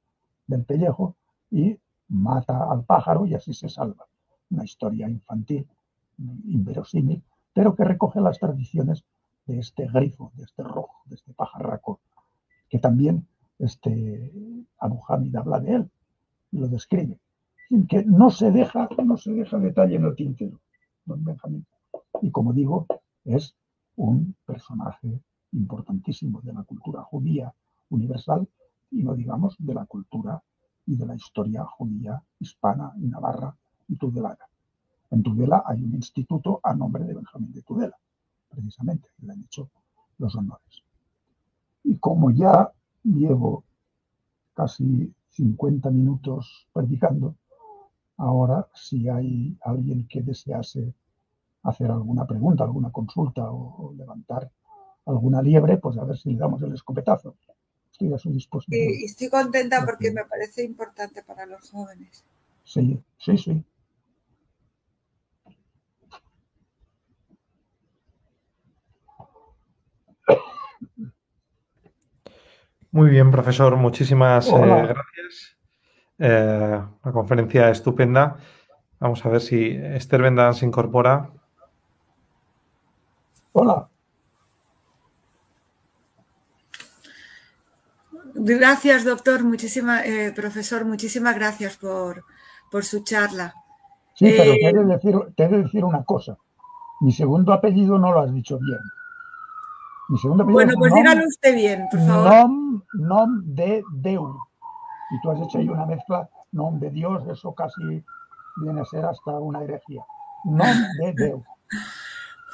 S4: pellejo y mata al pájaro y así se salva. Una historia infantil, inverosímil, pero que recoge las tradiciones de este grifo, de este rojo, de este pajarraco, que también este Abu Hamid habla de él y lo describe. Sin que no se deja, no se deja detalle en el tintero, don Benjamín. Y como digo, es un personaje importantísimo de la cultura judía universal y no digamos de la cultura y de la historia judía hispana y navarra y tudelana. En Tudela hay un instituto a nombre de Benjamín de Tudela, precisamente, que le han hecho los honores. Y como ya llevo casi 50 minutos predicando, ahora si hay alguien que desease hacer alguna pregunta, alguna consulta o, levantar alguna liebre, pues a ver si le damos el escopetazo estoy a su disposición.
S2: Y, estoy contenta porque me parece importante para los jóvenes.
S4: Sí, sí, sí.
S1: Muy bien, profesor, muchísimas eh, gracias. Eh, la conferencia estupenda. Vamos a ver si Esther Vendan se incorpora.
S4: Hola.
S2: Gracias, doctor, muchísima, eh, profesor, muchísimas gracias por, por su charla.
S4: Sí, pero te he, de decir, te he de decir una cosa. Mi segundo apellido no lo has dicho bien.
S2: Mi segundo apellido bueno, pues dígalo usted bien, por favor.
S4: Nom, nom de Deus. Y tú has hecho ahí una mezcla, nom de Dios, eso casi viene a ser hasta una herejía. Nom de Deus.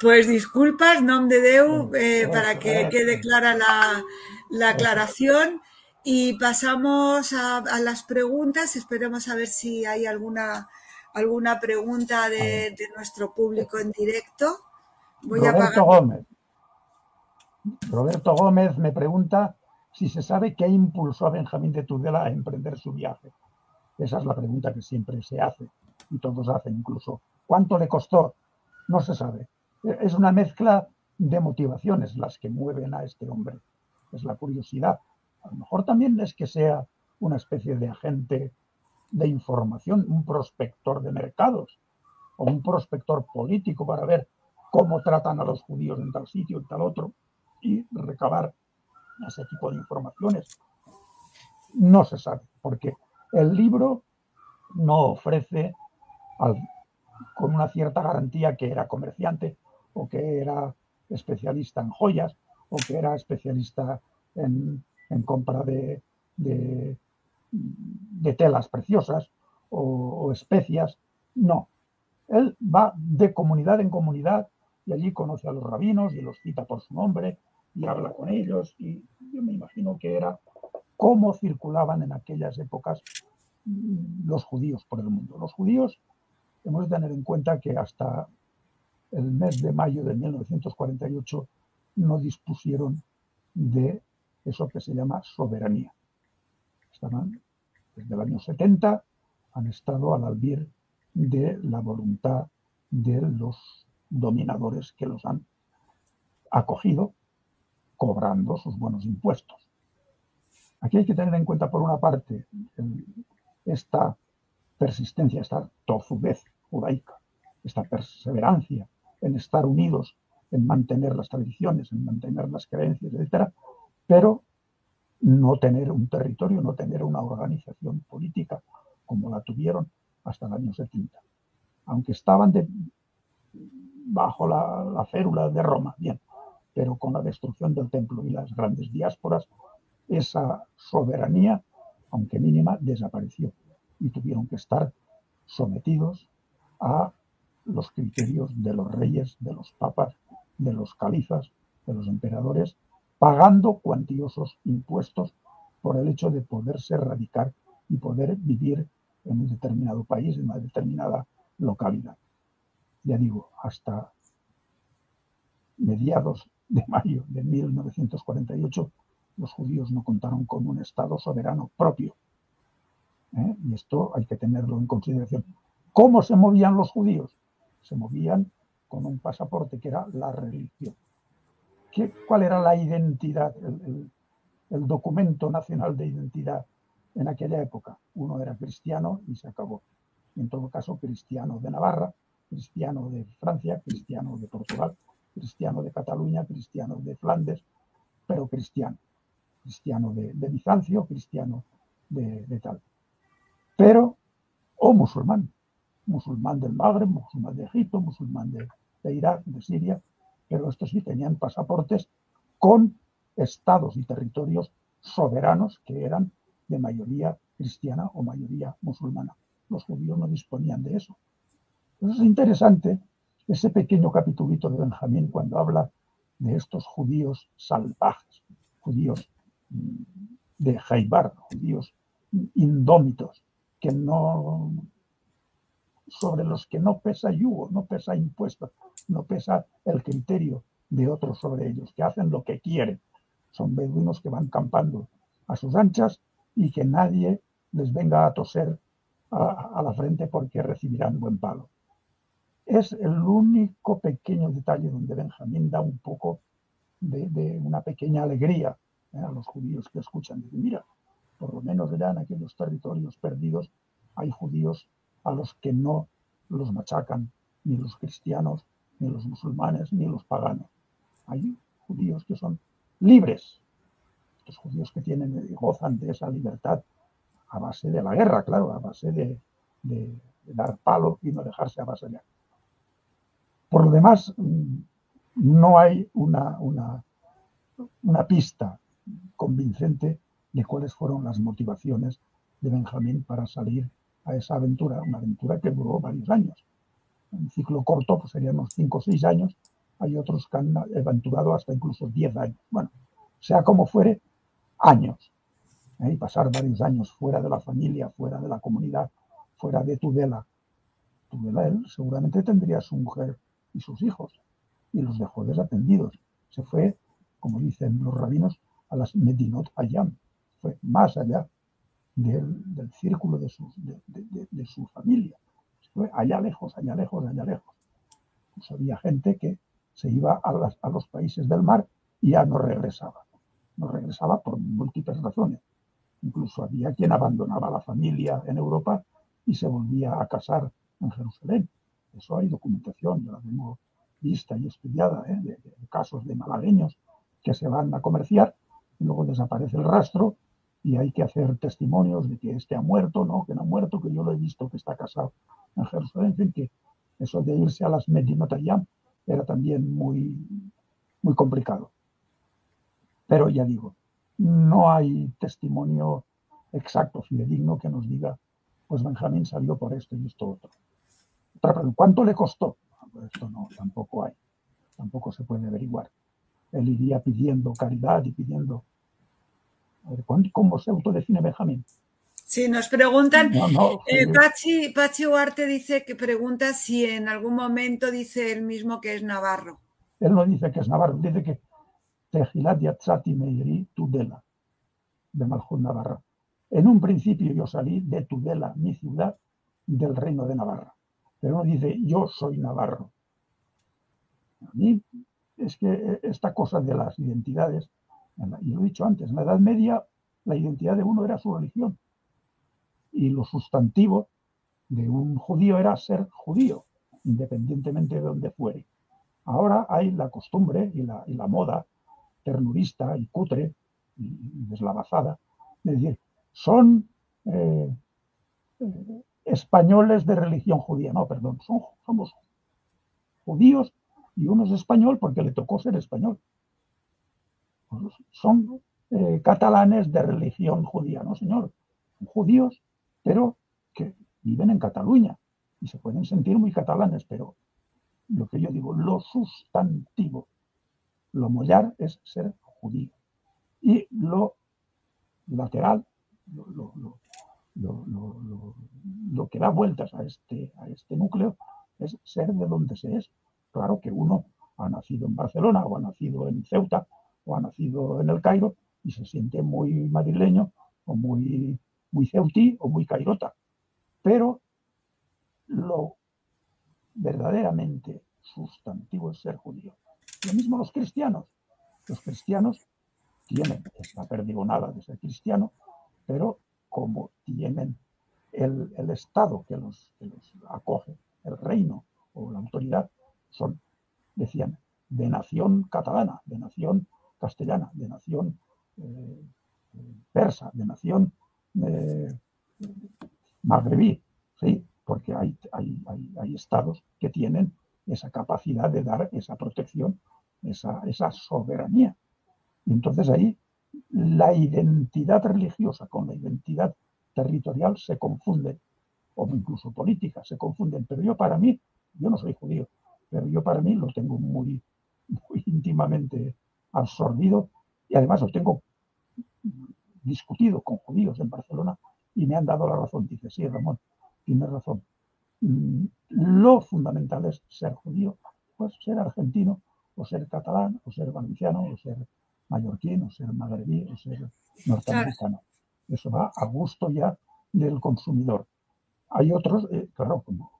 S2: Pues disculpas, nom de Deu, eh, para que quede clara la, la aclaración. Y pasamos a, las preguntas. Esperemos a ver si hay alguna, alguna pregunta de, nuestro público en directo.
S4: Roberto Gómez. Roberto Gómez me pregunta si se sabe qué impulsó a Benjamín de Tudela a emprender su viaje. Esa es la pregunta que siempre se hace. y todos hacen incluso. ¿Cuánto le costó? No se sabe. Es una mezcla de motivaciones las que mueven a este hombre. Es la curiosidad. A lo mejor también es que sea una especie de agente de información, un prospector de mercados o un prospector político para ver cómo tratan a los judíos en tal sitio, en tal otro, y recabar ese tipo de informaciones. No se sabe, porque el libro no ofrece con una cierta garantía que era comerciante o que era especialista en joyas o que era especialista en, compra de, telas preciosas o, especias. No. Él va de comunidad en comunidad y allí conoce a los rabinos y los cita por su nombre y habla con ellos. Y yo me imagino que era cómo circulaban en aquellas épocas los judíos por el mundo. Los judíos, hemos de tener en cuenta que hasta el mes de mayo de 1948 no dispusieron de eso que se llama soberanía. Estaban, desde el año 70 han estado al albir de la voluntad de los dominadores que los han acogido cobrando sus buenos impuestos. Aquí hay que tener en cuenta, por una parte, esta persistencia, esta tozudez judaica, esta perseverancia en estar unidos, en mantener las tradiciones, en mantener las creencias, etcétera, pero no tener un territorio, no tener una organización política como la tuvieron hasta el año 70. Aunque estaban bajo la, la férula de Roma, bien, pero con la destrucción del templo y las grandes diásporas, esa soberanía, aunque mínima, desapareció y tuvieron que estar sometidos a los criterios de los reyes, de los papas, de los califas, de los emperadores, pagando cuantiosos impuestos por el hecho de poderse radicar y poder vivir en un determinado país, en una determinada localidad. Ya digo, hasta mediados de mayo de 1948, los judíos no contaron con un Estado soberano propio. ¿eh? Y esto hay que tenerlo en consideración. ¿Cómo se movían los judíos? Se movían con un pasaporte que era la religión. ¿Qué, ¿Cuál era la identidad, el, documento nacional de identidad en aquella época? Uno era cristiano y se acabó. En todo caso, cristiano de Navarra, cristiano de Francia, cristiano de Portugal, cristiano de Cataluña, cristiano de Flandes, pero cristiano. Cristiano de, Bizancio, cristiano de, tal. Pero, o musulmán, musulmán del Magreb, musulmán de Egipto, musulmán de, de Irak, de Siria, pero estos sí tenían pasaportes con estados y territorios soberanos que eran de mayoría cristiana o mayoría musulmana. Los judíos no disponían de eso. Es interesante ese pequeño capitulito de Benjamín cuando habla de estos judíos salvajes, judíos mm, de Jaibar, judíos indómitos, que no sobre los que no pesa yugo, no pesa impuesto, no pesa el criterio de otros sobre ellos, que hacen lo que quieren. Son beduinos que van campando a sus anchas y que nadie les venga a toser a, la frente porque recibirán buen palo. Es el único pequeño detalle donde Benjamín da un poco de, una pequeña alegría ¿eh? a los judíos que escuchan. Dicen, mira, por lo menos ya en aquellos territorios perdidos hay judíos a los que no los machacan ni los cristianos, ni los musulmanes, ni los paganos. Hay judíos que son libres. Estos judíos que tienen y gozan de esa libertad a base de la guerra, claro, a base de, dar palo y no dejarse avasallar. Por lo demás, mm, no hay una, una, pista convincente de cuáles fueron las motivaciones de Benjamín para salir a esa aventura, una aventura que duró varios años. Un ciclo corto pues serían unos 5 o 6 años, hay otros que han aventurado hasta incluso 10 años. Bueno, sea como fuere, años. ¿eh? Y pasar varios años fuera de la familia, fuera de la comunidad, fuera de Tudela. Tudela, él seguramente tendría su mujer y sus hijos, y los dejó desatendidos. Se fue, como dicen los rabinos, a las Medinot Ayam, fue más allá del, círculo de su, de, su familia. allá lejos, allá lejos, allá lejos. Pues había gente que se iba a, a los países del mar y ya no regresaba. No regresaba por múltiples razones. Incluso había quien abandonaba la familia en Europa y se volvía a casar en Jerusalén. Eso hay documentación, yo la tengo vista y estudiada, ¿eh? de, casos de malagueños que se van a comerciar y luego desaparece el rastro y hay que hacer testimonios de que este ha muerto, no, que no ha muerto, que yo lo he visto que está casado en Jerusalén, en que eso de irse a las Medinotayam era también muy, muy complicado. Pero ya digo, no hay testimonio exacto, fidedigno, que nos diga, pues Benjamín salió por esto y esto otro. ¿Cuánto le costó? Esto no, tampoco hay, tampoco se puede averiguar. Él iría pidiendo caridad y pidiendo... A ver, ¿cómo se autodefine Benjamín?
S2: Sí, nos preguntan, eh, Pachi, Pachi Huarte dice que pregunta si en algún momento dice él mismo que es Navarro.
S4: Él no dice que es Navarro, dice que Tejilat Yatzati Meiri Tudela, de Maljón Navarra. En un principio yo salí de Tudela, mi ciudad, del reino de Navarra. Pero no dice yo soy Navarro. A mí es que esta cosa de las identidades, y lo he dicho antes, en la Edad Media la identidad de uno era su religión. Y lo sustantivo de un judío era ser judío, independientemente de donde fuere. Ahora hay la costumbre y la, y la moda ternurista y cutre y, deslavazada, es decir, son eh, eh, españoles de religión judía, no, perdón, son, somos judíos y uno es español porque le tocó ser español. Son eh, catalanes de religión judía, no señor, son judíos, pero que viven en Cataluña y se pueden sentir muy catalanes, pero lo que yo digo, lo sustantivo lo mollar es ser judío. Y lo lateral, lo, que da vueltas a este, a este núcleo es ser de donde se es. Claro que uno ha nacido en Barcelona o ha nacido en Ceuta ha nacido en el Cairo y se siente muy madrileño o muy, muy ceutí o muy cairota. Pero lo verdaderamente sustantivo es ser judío. Lo mismo los cristianos. Los cristianos tienen esta perdigonada de ser cristiano, pero como tienen el, Estado que los acoge, el reino o la autoridad, son, decían, de nación catalana, de nación castellana, de nación eh, persa, de nación eh, magrebí, ¿sí? porque hay, hay, hay, estados que tienen esa capacidad de dar esa protección, esa, esa soberanía. Y entonces ahí la identidad religiosa con la identidad territorial se confunden, o incluso política se confunden. Pero yo para mí, yo no soy judío, pero yo para mí lo tengo muy, muy íntimamente absorbido y además lo tengo discutido con judíos en Barcelona y me han dado la razón. Dice, sí, Ramón, tienes razón. Mm, lo fundamental es ser judío, pues ser argentino, o ser catalán, o ser valenciano, o ser mallorquín, o ser magrebí, o ser norteamericano. Eso va a gusto ya del consumidor. Hay otros, eh, claro, como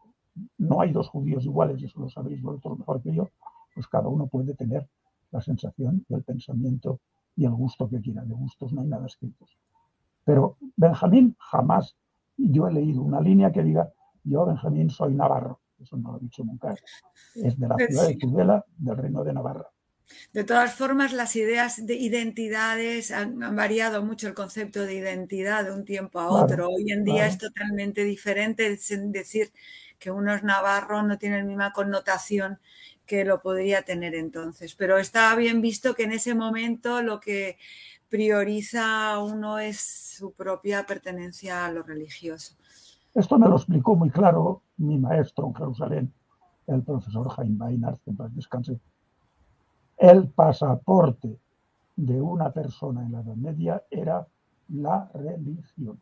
S4: no hay dos judíos iguales, y eso lo sabéis vosotros mejor que yo, pues cada uno puede tener la sensación y el pensamiento y el gusto que quiera. De gustos no hay nada escrito. Pero Benjamín jamás, yo he leído una línea que diga yo, Benjamín, soy navarro. Eso no lo he dicho nunca. Es de la pues ciudad de Tudela, del reino de Navarra.
S2: De todas formas, las ideas de identidades han, variado mucho el concepto de identidad de un tiempo a otro. Hoy en día es totalmente diferente. decir que uno es navarro no tiene la misma connotación que lo podría tener entonces. Pero está bien visto que en ese momento lo que prioriza uno es su propia pertenencia a lo religioso.
S4: Esto me lo explicó muy claro mi maestro en Jerusalén, el profesor Jaime Bainart, que en descanse. El pasaporte de una persona en la Edad Media era la religión.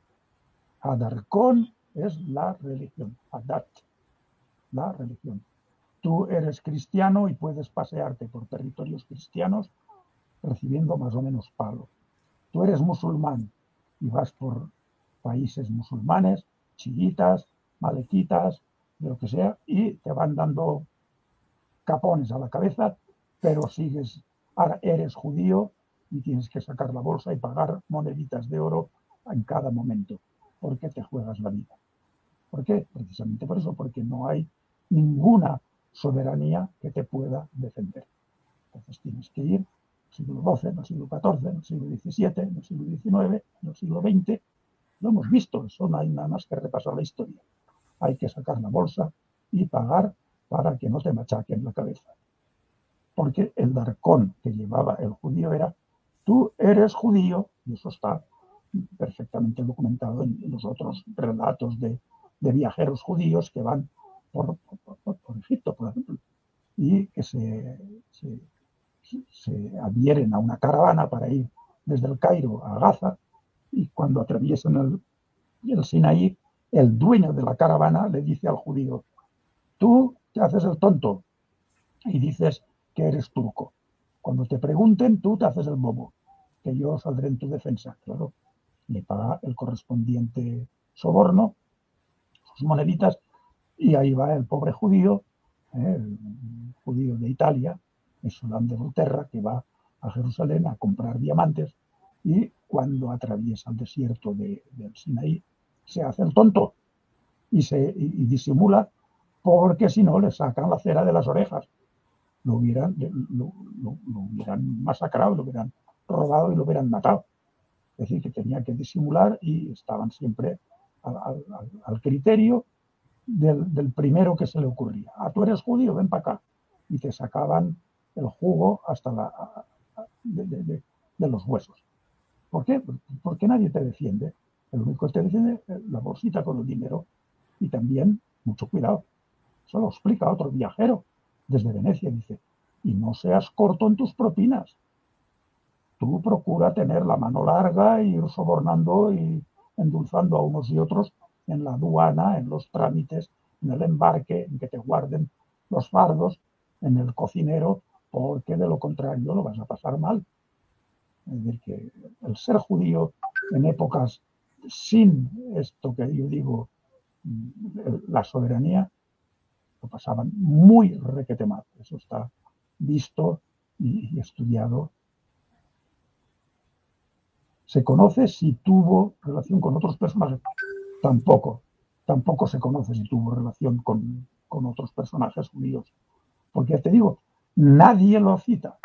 S4: Adarcón es la religión, Adat, la religión. Tú eres cristiano y puedes pasearte por territorios cristianos recibiendo más o menos palo. Tú eres musulmán y vas por países musulmanes chiitas, malequitas, de lo que sea, y te van dando capones a la cabeza, pero sigues, ahora eres judío y tienes que sacar la bolsa y pagar moneditas de oro en cada momento, porque te juegas la vida. ¿Por qué? Precisamente por eso, porque no hay ninguna soberanía que te pueda defender. Entonces tienes que ir siglo XII, el siglo XIV, el siglo XVII, el siglo XIX, el siglo XX. Lo hemos visto, eso no hay nada más que repasar la historia. Hay que sacar la bolsa y pagar para que no te machaquen la cabeza. Porque el darcón que llevaba el judío era, tú eres judío, y eso está perfectamente documentado en los otros relatos de, viajeros judíos que van por, Egipto, por ejemplo, y que se se adhieren a una caravana para ir desde el Cairo a Gaza y cuando atraviesan el, el Sinaí, el dueño de la caravana le dice al judío, tú te haces el tonto y dices que eres turco. Cuando te pregunten, tú te haces el bobo, que yo saldré en tu defensa. Claro, le paga el correspondiente soborno, sus moneditas, y ahí va el pobre judío, ¿eh? judío de Italia, es Solán de Volterra, que va a Jerusalén a comprar diamantes y cuando atraviesa el desierto de, del Sinaí se hace el tonto y, se, disimula porque si no le sacan la cera de las orejas. Lo hubieran, lo, hubieran masacrado, lo hubieran robado y lo hubieran matado. Es decir, que tenía que disimular y estaban siempre al, criterio del, primero que se le ocurría. Ah, tú eres judío, ven para acá. Y te sacaban el jugo hasta la, de, los huesos. ¿Por qué? Porque nadie te defiende. El único que te defiende es la bolsita con el dinero. Y también, mucho cuidado, eso lo explica otro viajero desde Venecia, dice, y no seas corto en tus propinas. Tú procura tener la mano larga y ir sobornando y endulzando a unos y otros en la aduana, en los trámites, en el embarque, en que te guarden los fardos, en el cocinero, porque de lo contrario lo vas a pasar mal. Es decir, que el ser judío en épocas sin esto que yo digo, mm, la soberanía, lo pasaban muy requete mal. Eso está visto y, estudiado. ¿Se conoce si tuvo relación con otros personajes? Tampoco. Tampoco se conoce si tuvo relación con, con otros personajes judíos. Porque te digo, Nadie lo cita.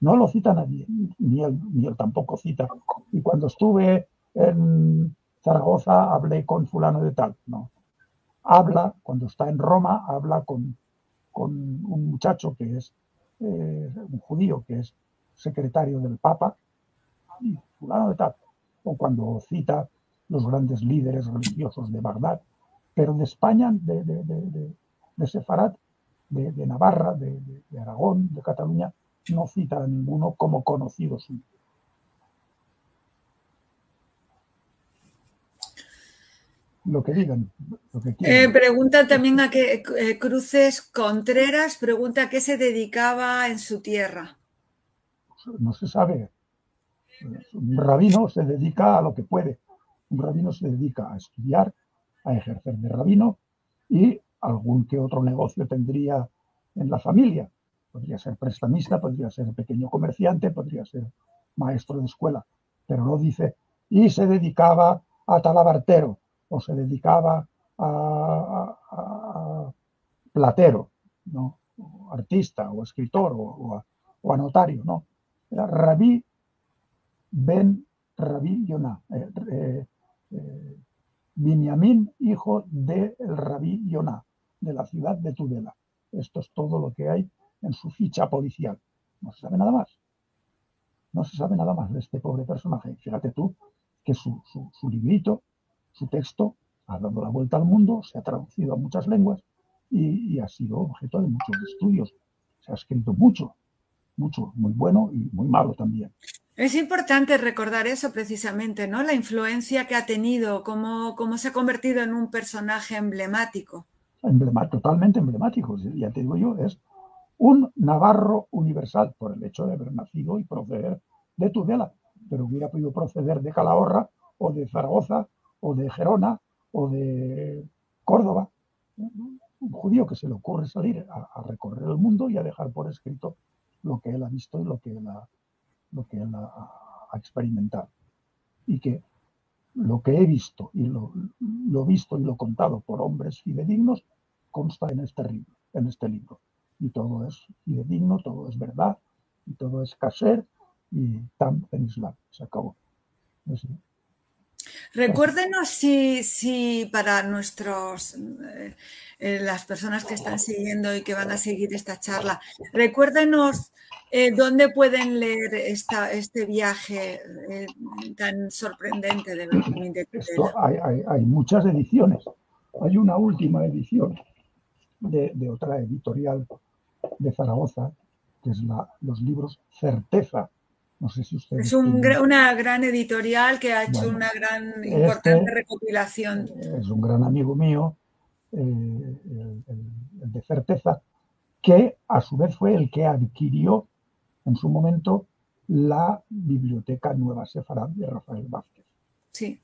S4: No lo cita nadie, ni él, ni él tampoco cita. Y cuando estuve en Zaragoza hablé con fulano de tal. No. Habla, cuando está en Roma, habla con, con un muchacho que es eh, un judío, que es secretario del Papa, y fulano de tal. O cuando cita los grandes líderes religiosos de Bagdad. Pero de España, de, de, de, de Sefarad, de, Navarra, de, Aragón, de Cataluña, no cita a ninguno como conocido suyo. Lo que digan, lo que
S2: eh, pregunta también a que eh, Cruces Contreras, pregunta a qué se dedicaba en su tierra.
S4: No se sabe. Un rabino se dedica a lo que puede. Un rabino se dedica a estudiar, a ejercer de rabino y algún que otro negocio tendría en la familia. Podría ser prestamista, podría ser pequeño comerciante, podría ser maestro de escuela, pero no dice, y se dedicaba a talabartero o se dedicaba a, platero, ¿no? artista o escritor o, a, notario, no. Rabí Ben Rabí Yonah, eh, eh, eh hijo del Rabí Yonah de la ciudad de Tudela. Esto es todo lo que hay en su ficha policial. No se sabe nada más. No se sabe nada más de este pobre personaje. Fíjate tú que su, librito, su texto, ha dado la vuelta al mundo, se ha traducido a muchas lenguas y, ha sido objeto de muchos estudios. Se ha escrito mucho, mucho, muy bueno y muy malo también.
S2: Es importante recordar eso precisamente, ¿no? La influencia que ha tenido, cómo, cómo se ha convertido en un personaje emblemático.
S4: Totalmente emblemático, ya te digo yo, es un navarro universal por el hecho de haber nacido y proceder de Tudela, pero hubiera podido proceder de Calahorra o de Zaragoza o de Gerona o de Córdoba. Un judío que se le ocurre salir a, recorrer el mundo y a dejar por escrito lo que él ha visto y lo que él ha, lo que él ha, experimentado. Y que lo que he visto y lo, visto y lo contado por hombres fidedignos consta en este libro, en este libro. Y todo es fidedigno, todo es verdad, y todo es caser y tam en Islam. Se acabó.
S2: Recuérdenos si, si para nuestros eh, eh, las personas que están siguiendo y que van a seguir esta charla, recuérdenos eh, dónde pueden leer esta, este viaje tan sorprendente de Benjamín de
S4: hay, hay, muchas ediciones. Hay una última edición de, de otra editorial de Zaragoza, que es la, los libros Certeza
S2: es una gran editorial que ha hecho una gran este importante recopilación.
S4: Es un gran amigo mío, eh, el, de Certeza, que a su vez fue el que adquirió en su momento la biblioteca Nueva Sefarad de Rafael Vázquez.
S2: Sí.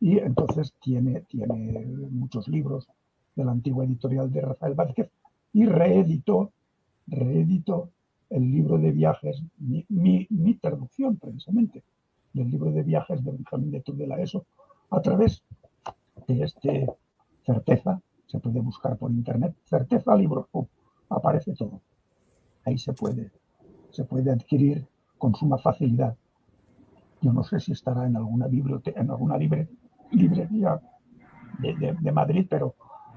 S4: Y entonces tiene, tiene muchos libros de la antigua editorial de Rafael Vázquez y reeditó, reeditó el libro de viajes, mi, traducción precisamente del libro de viajes de Benjamín de Tudela ESO, a través de este Certeza, se puede buscar por internet, Certeza Libros, aparece todo. Ahí se puede, se puede adquirir con suma facilidad. Yo no sé si estará en alguna biblioteca, en alguna librería de, Madrid, pero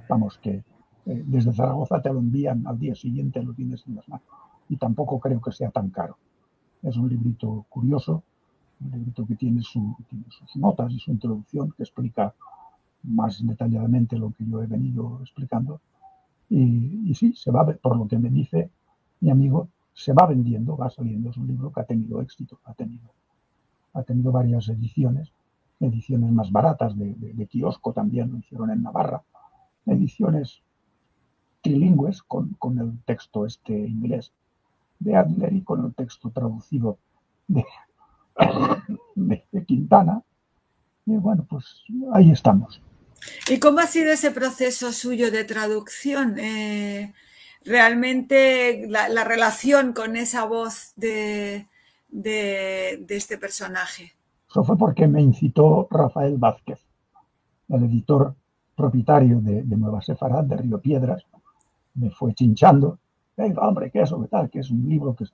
S4: vamos que eh, desde Zaragoza te lo envían al día siguiente, lo tienes en las manos y tampoco creo que sea tan caro. Es un librito curioso, un librito que tiene, sus notas y su introducción que explica más detalladamente lo que yo he venido explicando. Y, sí, se va, por lo que me dice mi amigo, se va vendiendo, va saliendo. Es un libro que ha tenido éxito, ha tenido, ha tenido varias ediciones, ediciones más baratas de, kiosco también, lo hicieron en Navarra, ediciones trilingües con, con el texto este inglés de Adler y con el texto traducido de, de, Quintana. Y bueno, pues ahí estamos.
S2: ¿Y cómo ha sido ese proceso suyo de traducción? Eh, realmente la, relación con esa voz de, de, este personaje.
S4: Eso fue porque me incitó Rafael Vázquez, el editor propietario de, de Nueva Sefarad, de Río Piedras. Me fue chinchando hombre, que tal, que es un libro que,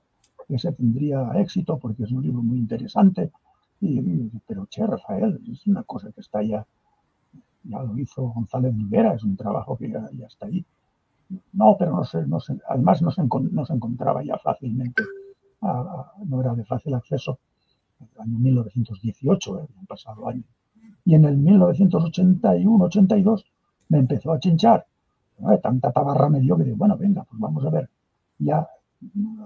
S4: se tendría éxito porque es un libro muy interesante. Pero, che, Rafael, es una cosa que está ya, ya lo hizo González Rivera, es un trabajo que ya, está ahí. No, pero no sé, además no se, encontraba ya fácilmente, no era de fácil acceso. El año 1918, el pasado año. Y en el 1981-82 me empezó a chinchar Tanta tabarra me dio que digo, bueno, venga, pues vamos a ver. Ya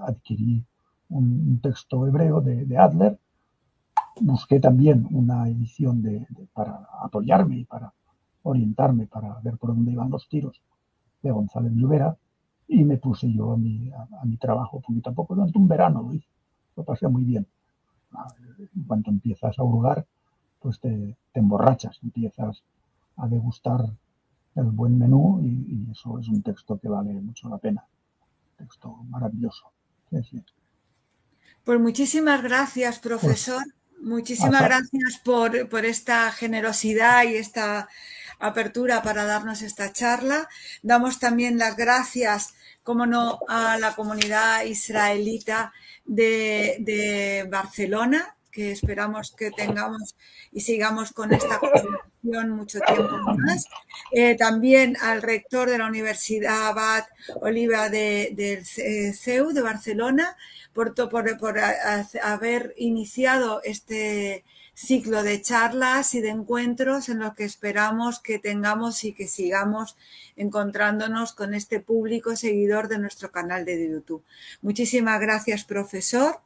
S4: adquirí un texto hebreo de, Adler, busqué también una edición de, para apoyarme y para orientarme, para ver por dónde iban los tiros de González Llobera, y me puse yo a mi, a, mi trabajo poquito a poco. Durante un verano lo hice, lo pasé muy bien. En cuanto empiezas a hurgar, pues te, te emborrachas, empiezas a degustar el buen menú y, eso es un texto que vale mucho la pena. texto maravilloso.
S2: Pues muchísimas gracias, profesor. Pues, muchísimas gracias por, por esta generosidad y esta apertura para darnos esta charla. Damos también las gracias, como no, a la comunidad israelita de, de Barcelona, que esperamos que tengamos y sigamos con esta mucho tiempo más. Eh, también al rector de la Universidad Abad Oliva del de, CEU de Barcelona por, por, por haber iniciado este ciclo de charlas y de encuentros en los que esperamos que tengamos y que sigamos encontrándonos con este público seguidor de nuestro canal de YouTube. Muchísimas gracias, profesor.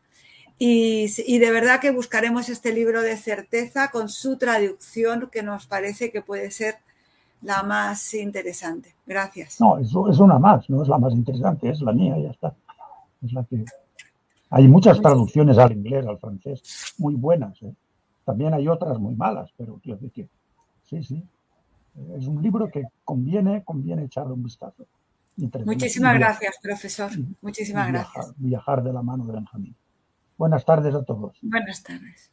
S2: Y, de verdad que buscaremos este libro de certeza con su traducción que nos parece que puede ser la más interesante. Gracias.
S4: No, es, es una más, no es la más interesante, es la mía, ya está. Es la que... Hay muchas traducciones al inglés, al francés, muy buenas. ¿eh? También hay otras muy malas, pero quiero decir sí, sí. Es un libro que conviene, conviene echarle un vistazo.
S2: Muchísimas gracias, profesor. Muchísimas gracias.
S4: Viajar de la mano de Benjamín. Buenas tardes a todos.
S2: Buenas tardes.